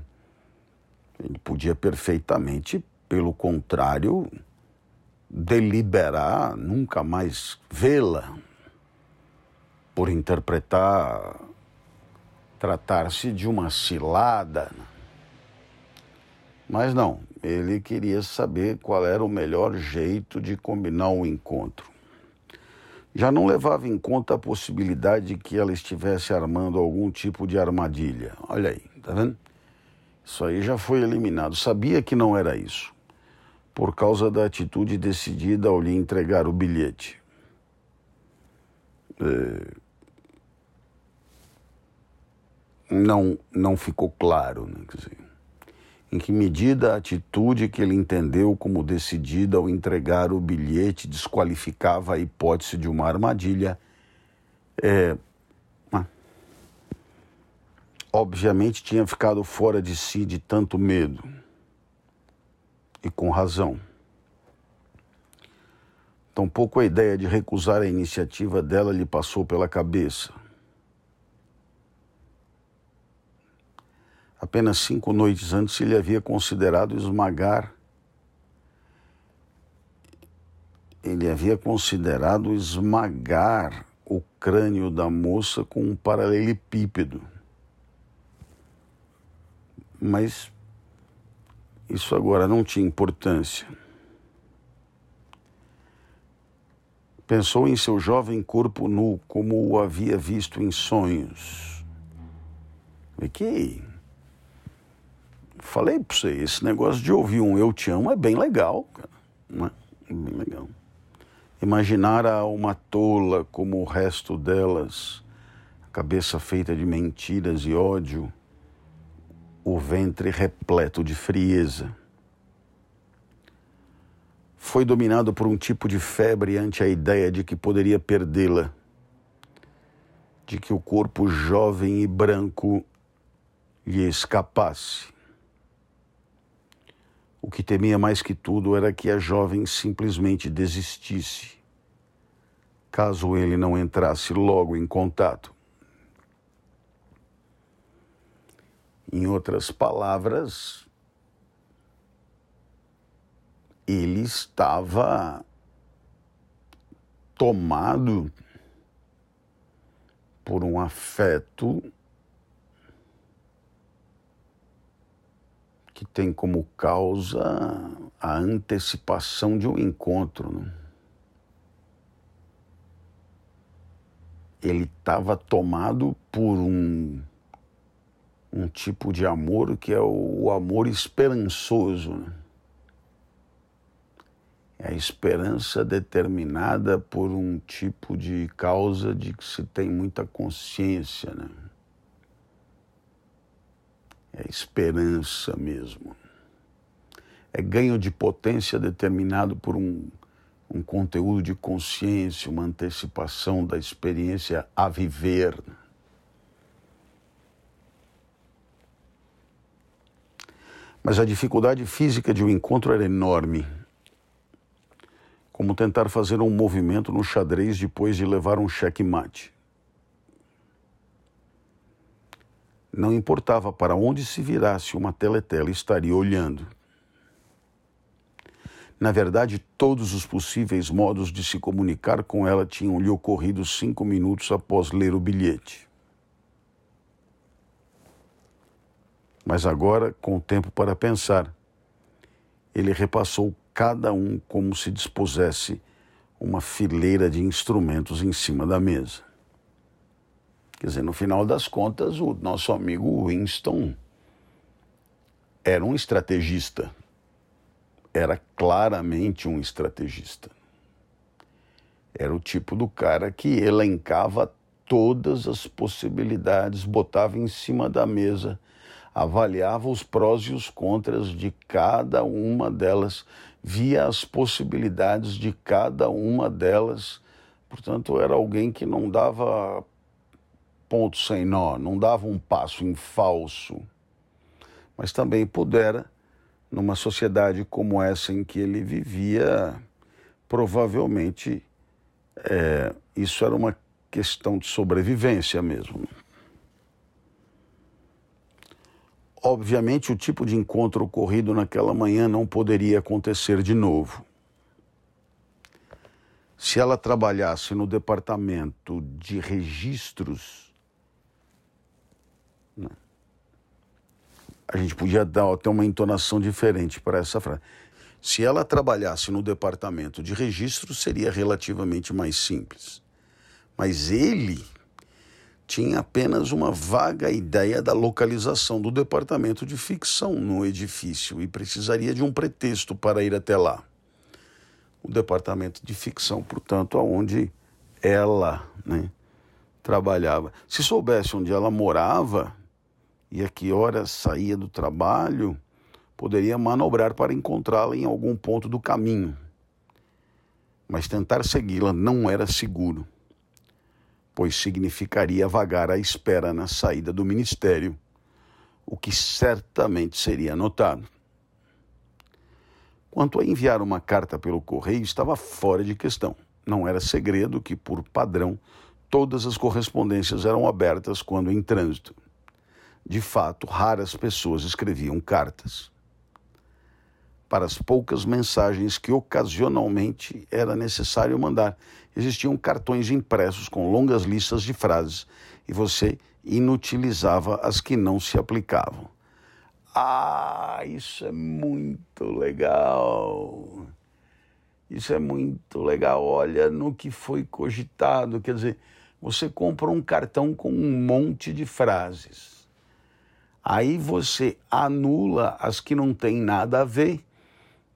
A: Ele podia perfeitamente pelo contrário, deliberar nunca mais vê-la, por interpretar tratar-se de uma cilada. Mas não, ele queria saber qual era o melhor jeito de combinar o encontro. Já não levava em conta a possibilidade de que ela estivesse armando algum tipo de armadilha. Olha aí, tá vendo? Isso aí já foi eliminado. Sabia que não era isso por causa da atitude decidida ao lhe entregar o bilhete. É... Não, não ficou claro, né? Dizer, em que medida a atitude que ele entendeu como decidida ao entregar o bilhete desqualificava a hipótese de uma armadilha, é, obviamente tinha ficado fora de si de tanto medo e com razão. Tampouco a ideia de recusar a iniciativa dela lhe passou pela cabeça. Apenas cinco noites antes ele havia considerado esmagar. Ele havia considerado esmagar o crânio da moça com um paralelepípedo. Mas isso agora não tinha importância. Pensou em seu jovem corpo nu, como o havia visto em sonhos. E que. Falei para você, esse negócio de ouvir um eu te amo é bem legal, cara. Não é? bem legal. Imaginar a uma tola como o resto delas, a cabeça feita de mentiras e ódio o ventre repleto de frieza. foi dominado por um tipo de febre ante a ideia de que poderia perdê-la, de que o corpo jovem e branco lhe escapasse. O que temia mais que tudo era que a jovem simplesmente desistisse, caso ele não entrasse logo em contato. Em outras palavras, ele estava tomado por um afeto que tem como causa a antecipação de um encontro. Né? Ele estava tomado por um, um tipo de amor que é o, o amor esperançoso. Né? É a esperança determinada por um tipo de causa de que se tem muita consciência. Né? É esperança mesmo. É ganho de potência determinado por um, um conteúdo de consciência, uma antecipação da experiência a viver. Mas a dificuldade física de um encontro era enorme. Como tentar fazer um movimento no xadrez depois de levar um checkmate. Não importava para onde se virasse, uma teletela estaria olhando. Na verdade, todos os possíveis modos de se comunicar com ela tinham lhe ocorrido cinco minutos após ler o bilhete. Mas agora, com tempo para pensar, ele repassou cada um como se dispusesse uma fileira de instrumentos em cima da mesa. Quer dizer, no final das contas, o nosso amigo Winston era um estrategista. Era claramente um estrategista. Era o tipo do cara que elencava todas as possibilidades, botava em cima da mesa, avaliava os prós e os contras de cada uma delas, via as possibilidades de cada uma delas. Portanto, era alguém que não dava ponto sem nó, não dava um passo em falso. Mas também pudera, numa sociedade como essa em que ele vivia, provavelmente é, isso era uma questão de sobrevivência mesmo. Obviamente, o tipo de encontro ocorrido naquela manhã não poderia acontecer de novo. Se ela trabalhasse no departamento de registros a gente podia dar até uma entonação diferente para essa frase. Se ela trabalhasse no departamento de registro, seria relativamente mais simples. Mas ele tinha apenas uma vaga ideia da localização do departamento de ficção no edifício e precisaria de um pretexto para ir até lá. O departamento de ficção, portanto, aonde ela né, trabalhava. Se soubesse onde ela morava, e a que horas saía do trabalho, poderia manobrar para encontrá-la em algum ponto do caminho. Mas tentar segui-la não era seguro, pois significaria vagar à espera na saída do ministério, o que certamente seria notado. Quanto a enviar uma carta pelo correio, estava fora de questão. Não era segredo que, por padrão, todas as correspondências eram abertas quando em trânsito. De fato, raras pessoas escreviam cartas. Para as poucas mensagens que ocasionalmente era necessário mandar, existiam cartões impressos com longas listas de frases e você inutilizava as que não se aplicavam. Ah, isso é muito legal. Isso é muito legal. Olha no que foi cogitado. Quer dizer, você compra um cartão com um monte de frases Aí você anula as que não têm nada a ver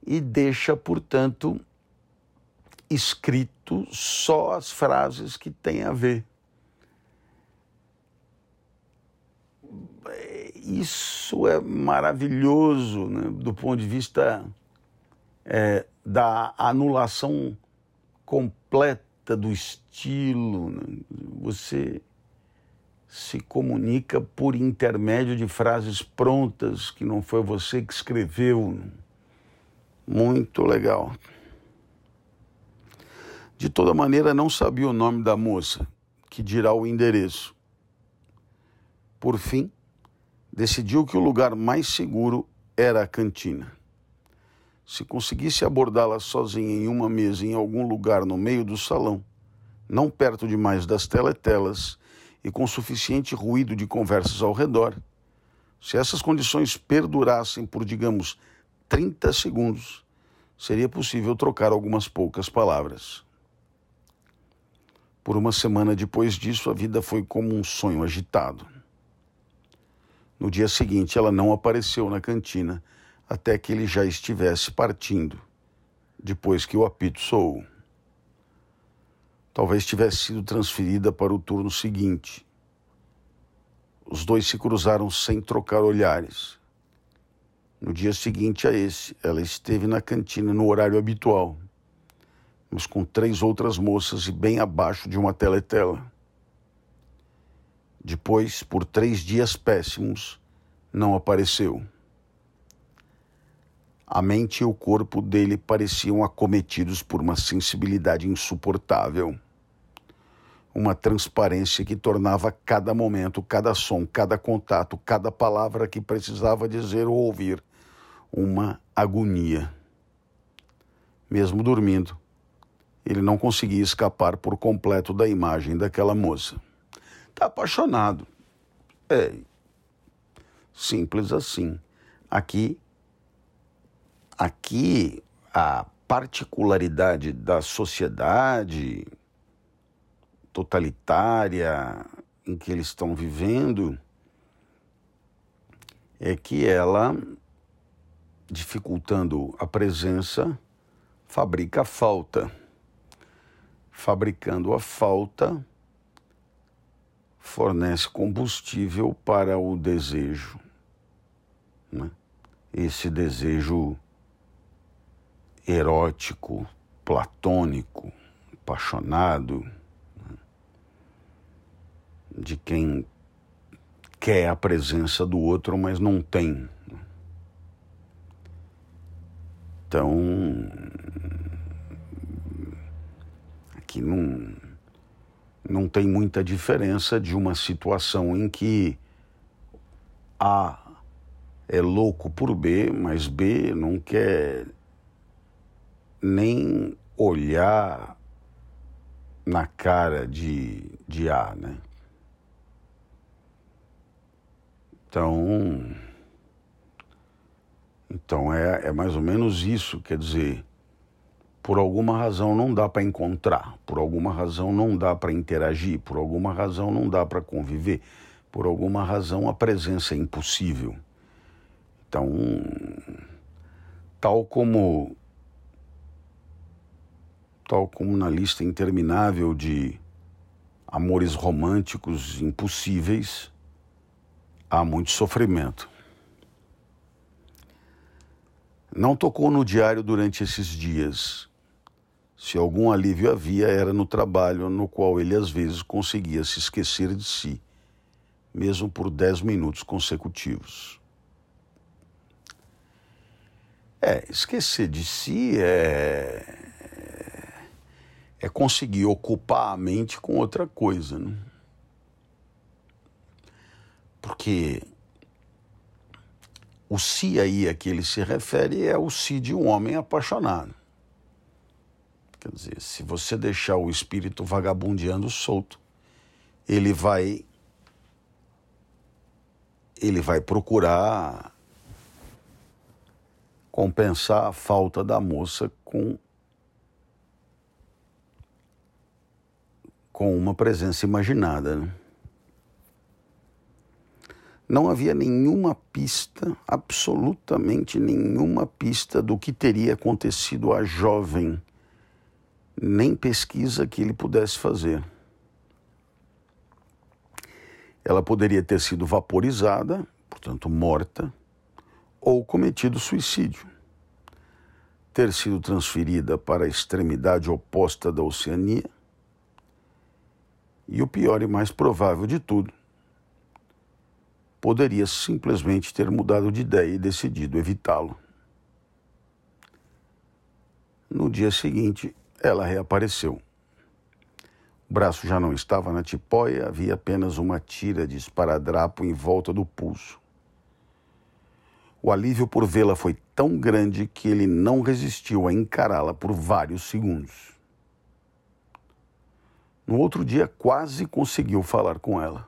A: e deixa, portanto, escrito só as frases que têm a ver. Isso é maravilhoso né, do ponto de vista é, da anulação completa do estilo. Né? Você se comunica por intermédio de frases prontas que não foi você que escreveu. Muito legal. De toda maneira, não sabia o nome da moça, que dirá o endereço. Por fim, decidiu que o lugar mais seguro era a cantina. Se conseguisse abordá-la sozinha em uma mesa em algum lugar no meio do salão, não perto demais das teletelas e com suficiente ruído de conversas ao redor, se essas condições perdurassem por, digamos, 30 segundos, seria possível trocar algumas poucas palavras. Por uma semana depois disso, a vida foi como um sonho agitado. No dia seguinte, ela não apareceu na cantina até que ele já estivesse partindo, depois que o apito soou. Talvez tivesse sido transferida para o turno seguinte. Os dois se cruzaram sem trocar olhares. No dia seguinte a esse, ela esteve na cantina no horário habitual, mas com três outras moças e bem abaixo de uma teletela. Depois, por três dias péssimos, não apareceu. A mente e o corpo dele pareciam acometidos por uma sensibilidade insuportável uma transparência que tornava cada momento, cada som, cada contato, cada palavra que precisava dizer ou ouvir uma agonia. Mesmo dormindo, ele não conseguia escapar por completo da imagem daquela moça. Está apaixonado. É. Simples assim. Aqui, aqui a particularidade da sociedade totalitária em que eles estão vivendo é que ela, dificultando a presença, fabrica a falta. Fabricando a falta, fornece combustível para o desejo. Né? Esse desejo erótico, platônico, apaixonado de quem quer a presença do outro, mas não tem. Então, aqui não, não tem muita diferença de uma situação em que A é louco por B, mas B não quer nem olhar na cara de, de A, né? Então, então é, é mais ou menos isso, quer dizer, por alguma razão não dá para encontrar, por alguma razão não dá para interagir, por alguma razão não dá para conviver, por alguma razão a presença é impossível. Então, tal como tal como na lista interminável de amores românticos impossíveis, há muito sofrimento. Não tocou no diário durante esses dias. Se algum alívio havia, era no trabalho, no qual ele às vezes conseguia se esquecer de si, mesmo por dez minutos consecutivos. É, esquecer de si é. é conseguir ocupar a mente com outra coisa. Né? Porque o si aí a que ele se refere é o si de um homem apaixonado. Quer dizer, se você deixar o espírito vagabundeando solto, ele vai ele vai procurar compensar a falta da moça com com uma presença imaginada, né? Não havia nenhuma pista, absolutamente nenhuma pista do que teria acontecido à jovem, nem pesquisa que ele pudesse fazer. Ela poderia ter sido vaporizada, portanto morta, ou cometido suicídio. ter sido transferida para a extremidade oposta da Oceania. E o pior e mais provável de tudo, poderia simplesmente ter mudado de ideia e decidido evitá-lo. No dia seguinte, ela reapareceu. O braço já não estava na tipóia, havia apenas uma tira de esparadrapo em volta do pulso. O alívio por vê-la foi tão grande que ele não resistiu a encará-la por vários segundos. No outro dia, quase conseguiu falar com ela.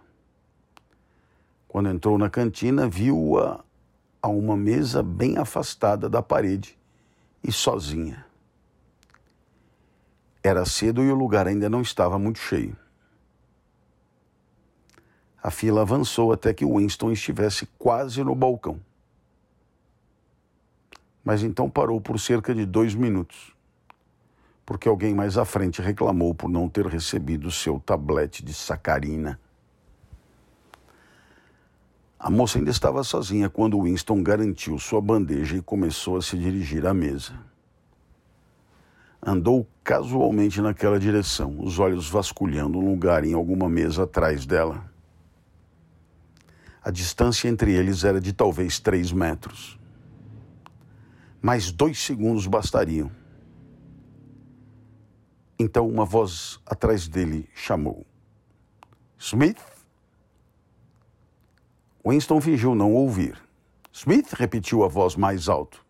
A: Quando entrou na cantina, viu-a a uma mesa bem afastada da parede e sozinha. Era cedo e o lugar ainda não estava muito cheio. A fila avançou até que Winston estivesse quase no balcão. Mas então parou por cerca de dois minutos, porque alguém mais à frente reclamou por não ter recebido seu tablete de sacarina. A moça ainda estava sozinha quando Winston garantiu sua bandeja e começou a se dirigir à mesa. Andou casualmente naquela direção, os olhos vasculhando um lugar em alguma mesa atrás dela. A distância entre eles era de talvez três metros. Mais dois segundos bastariam. Então uma voz atrás dele chamou: Smith? Winston fingiu não ouvir. Smith repetiu a voz mais alto.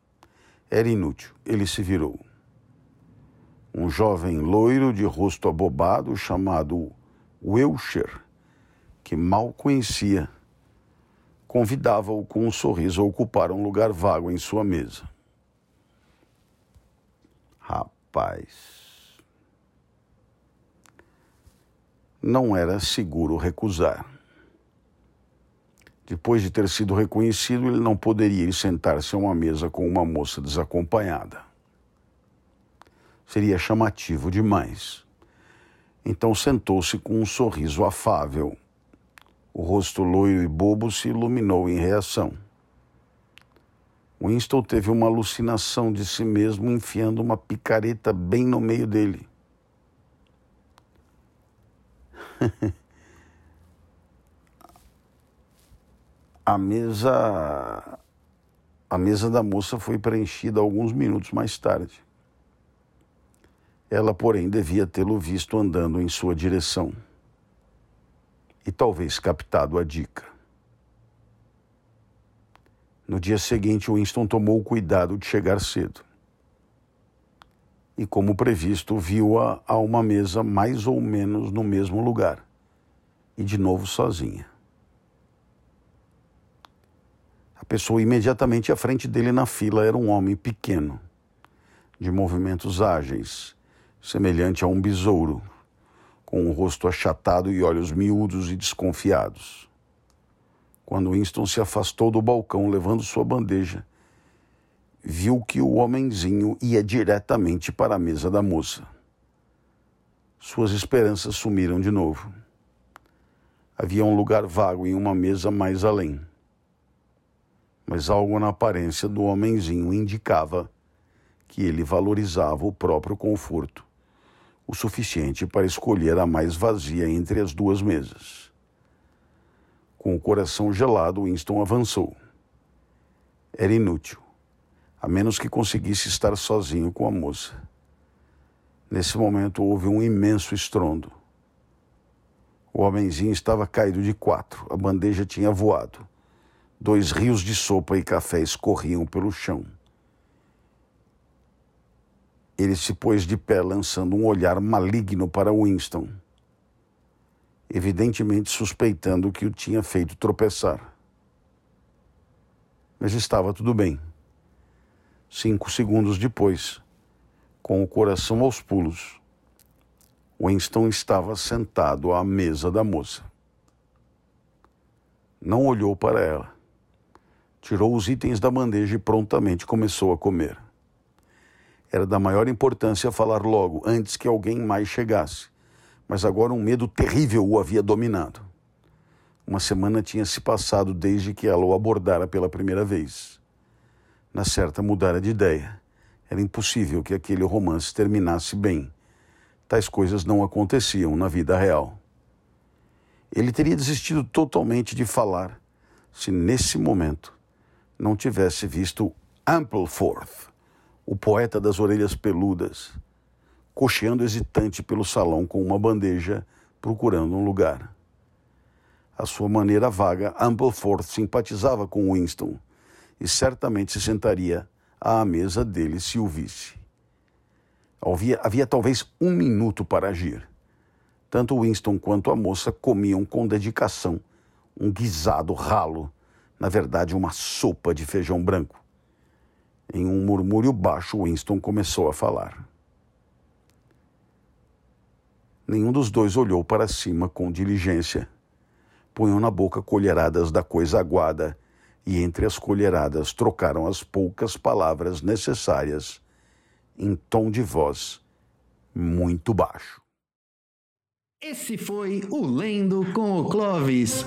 A: Era inútil. Ele se virou um jovem loiro de rosto abobado chamado Wilshire, que mal conhecia, convidava-o com um sorriso a ocupar um lugar vago em sua mesa. Rapaz. Não era seguro recusar. Depois de ter sido reconhecido, ele não poderia ir sentar-se a uma mesa com uma moça desacompanhada seria chamativo demais. Então sentou-se com um sorriso afável. O rosto loiro e bobo se iluminou em reação. Winston teve uma alucinação de si mesmo enfiando uma picareta bem no meio dele. a mesa a mesa da moça foi preenchida alguns minutos mais tarde. Ela, porém, devia tê-lo visto andando em sua direção e talvez captado a dica. No dia seguinte, Winston tomou o cuidado de chegar cedo. E, como previsto, viu-a a uma mesa mais ou menos no mesmo lugar, e de novo sozinha. A pessoa imediatamente à frente dele na fila era um homem pequeno, de movimentos ágeis semelhante a um besouro, com o rosto achatado e olhos miúdos e desconfiados. Quando Winston se afastou do balcão levando sua bandeja, viu que o homenzinho ia diretamente para a mesa da moça. Suas esperanças sumiram de novo. Havia um lugar vago em uma mesa mais além. Mas algo na aparência do homenzinho indicava que ele valorizava o próprio conforto o suficiente para escolher a mais vazia entre as duas mesas. Com o coração gelado, Winston avançou. Era inútil, a menos que conseguisse estar sozinho com a moça. Nesse momento houve um imenso estrondo. O homenzinho estava caído de quatro, a bandeja tinha voado. Dois rios de sopa e café escorriam pelo chão. Ele se pôs de pé, lançando um olhar maligno para Winston, evidentemente suspeitando que o tinha feito tropeçar. Mas estava tudo bem. Cinco segundos depois, com o coração aos pulos, Winston estava sentado à mesa da moça. Não olhou para ela. Tirou os itens da bandeja e prontamente começou a comer. Era da maior importância falar logo, antes que alguém mais chegasse. Mas agora um medo terrível o havia dominado. Uma semana tinha se passado desde que ela o abordara pela primeira vez. Na certa, mudara de ideia. Era impossível que aquele romance terminasse bem. Tais coisas não aconteciam na vida real. Ele teria desistido totalmente de falar se nesse momento não tivesse visto Ampleforth, o poeta das orelhas peludas, cocheando hesitante pelo salão com uma bandeja, procurando um lugar. À sua maneira vaga, Ampleforth simpatizava com Winston e certamente se sentaria à mesa dele se o visse. Havia, havia talvez um minuto para agir. Tanto Winston quanto a moça comiam com dedicação um guisado ralo, na verdade, uma sopa de feijão branco. Em um murmúrio baixo, Winston começou a falar. Nenhum dos dois olhou para cima com diligência. Punham na boca colheradas da coisa aguada e entre as colheradas trocaram as poucas palavras necessárias em tom de voz muito baixo.
B: Esse foi o Lendo com o Clovis.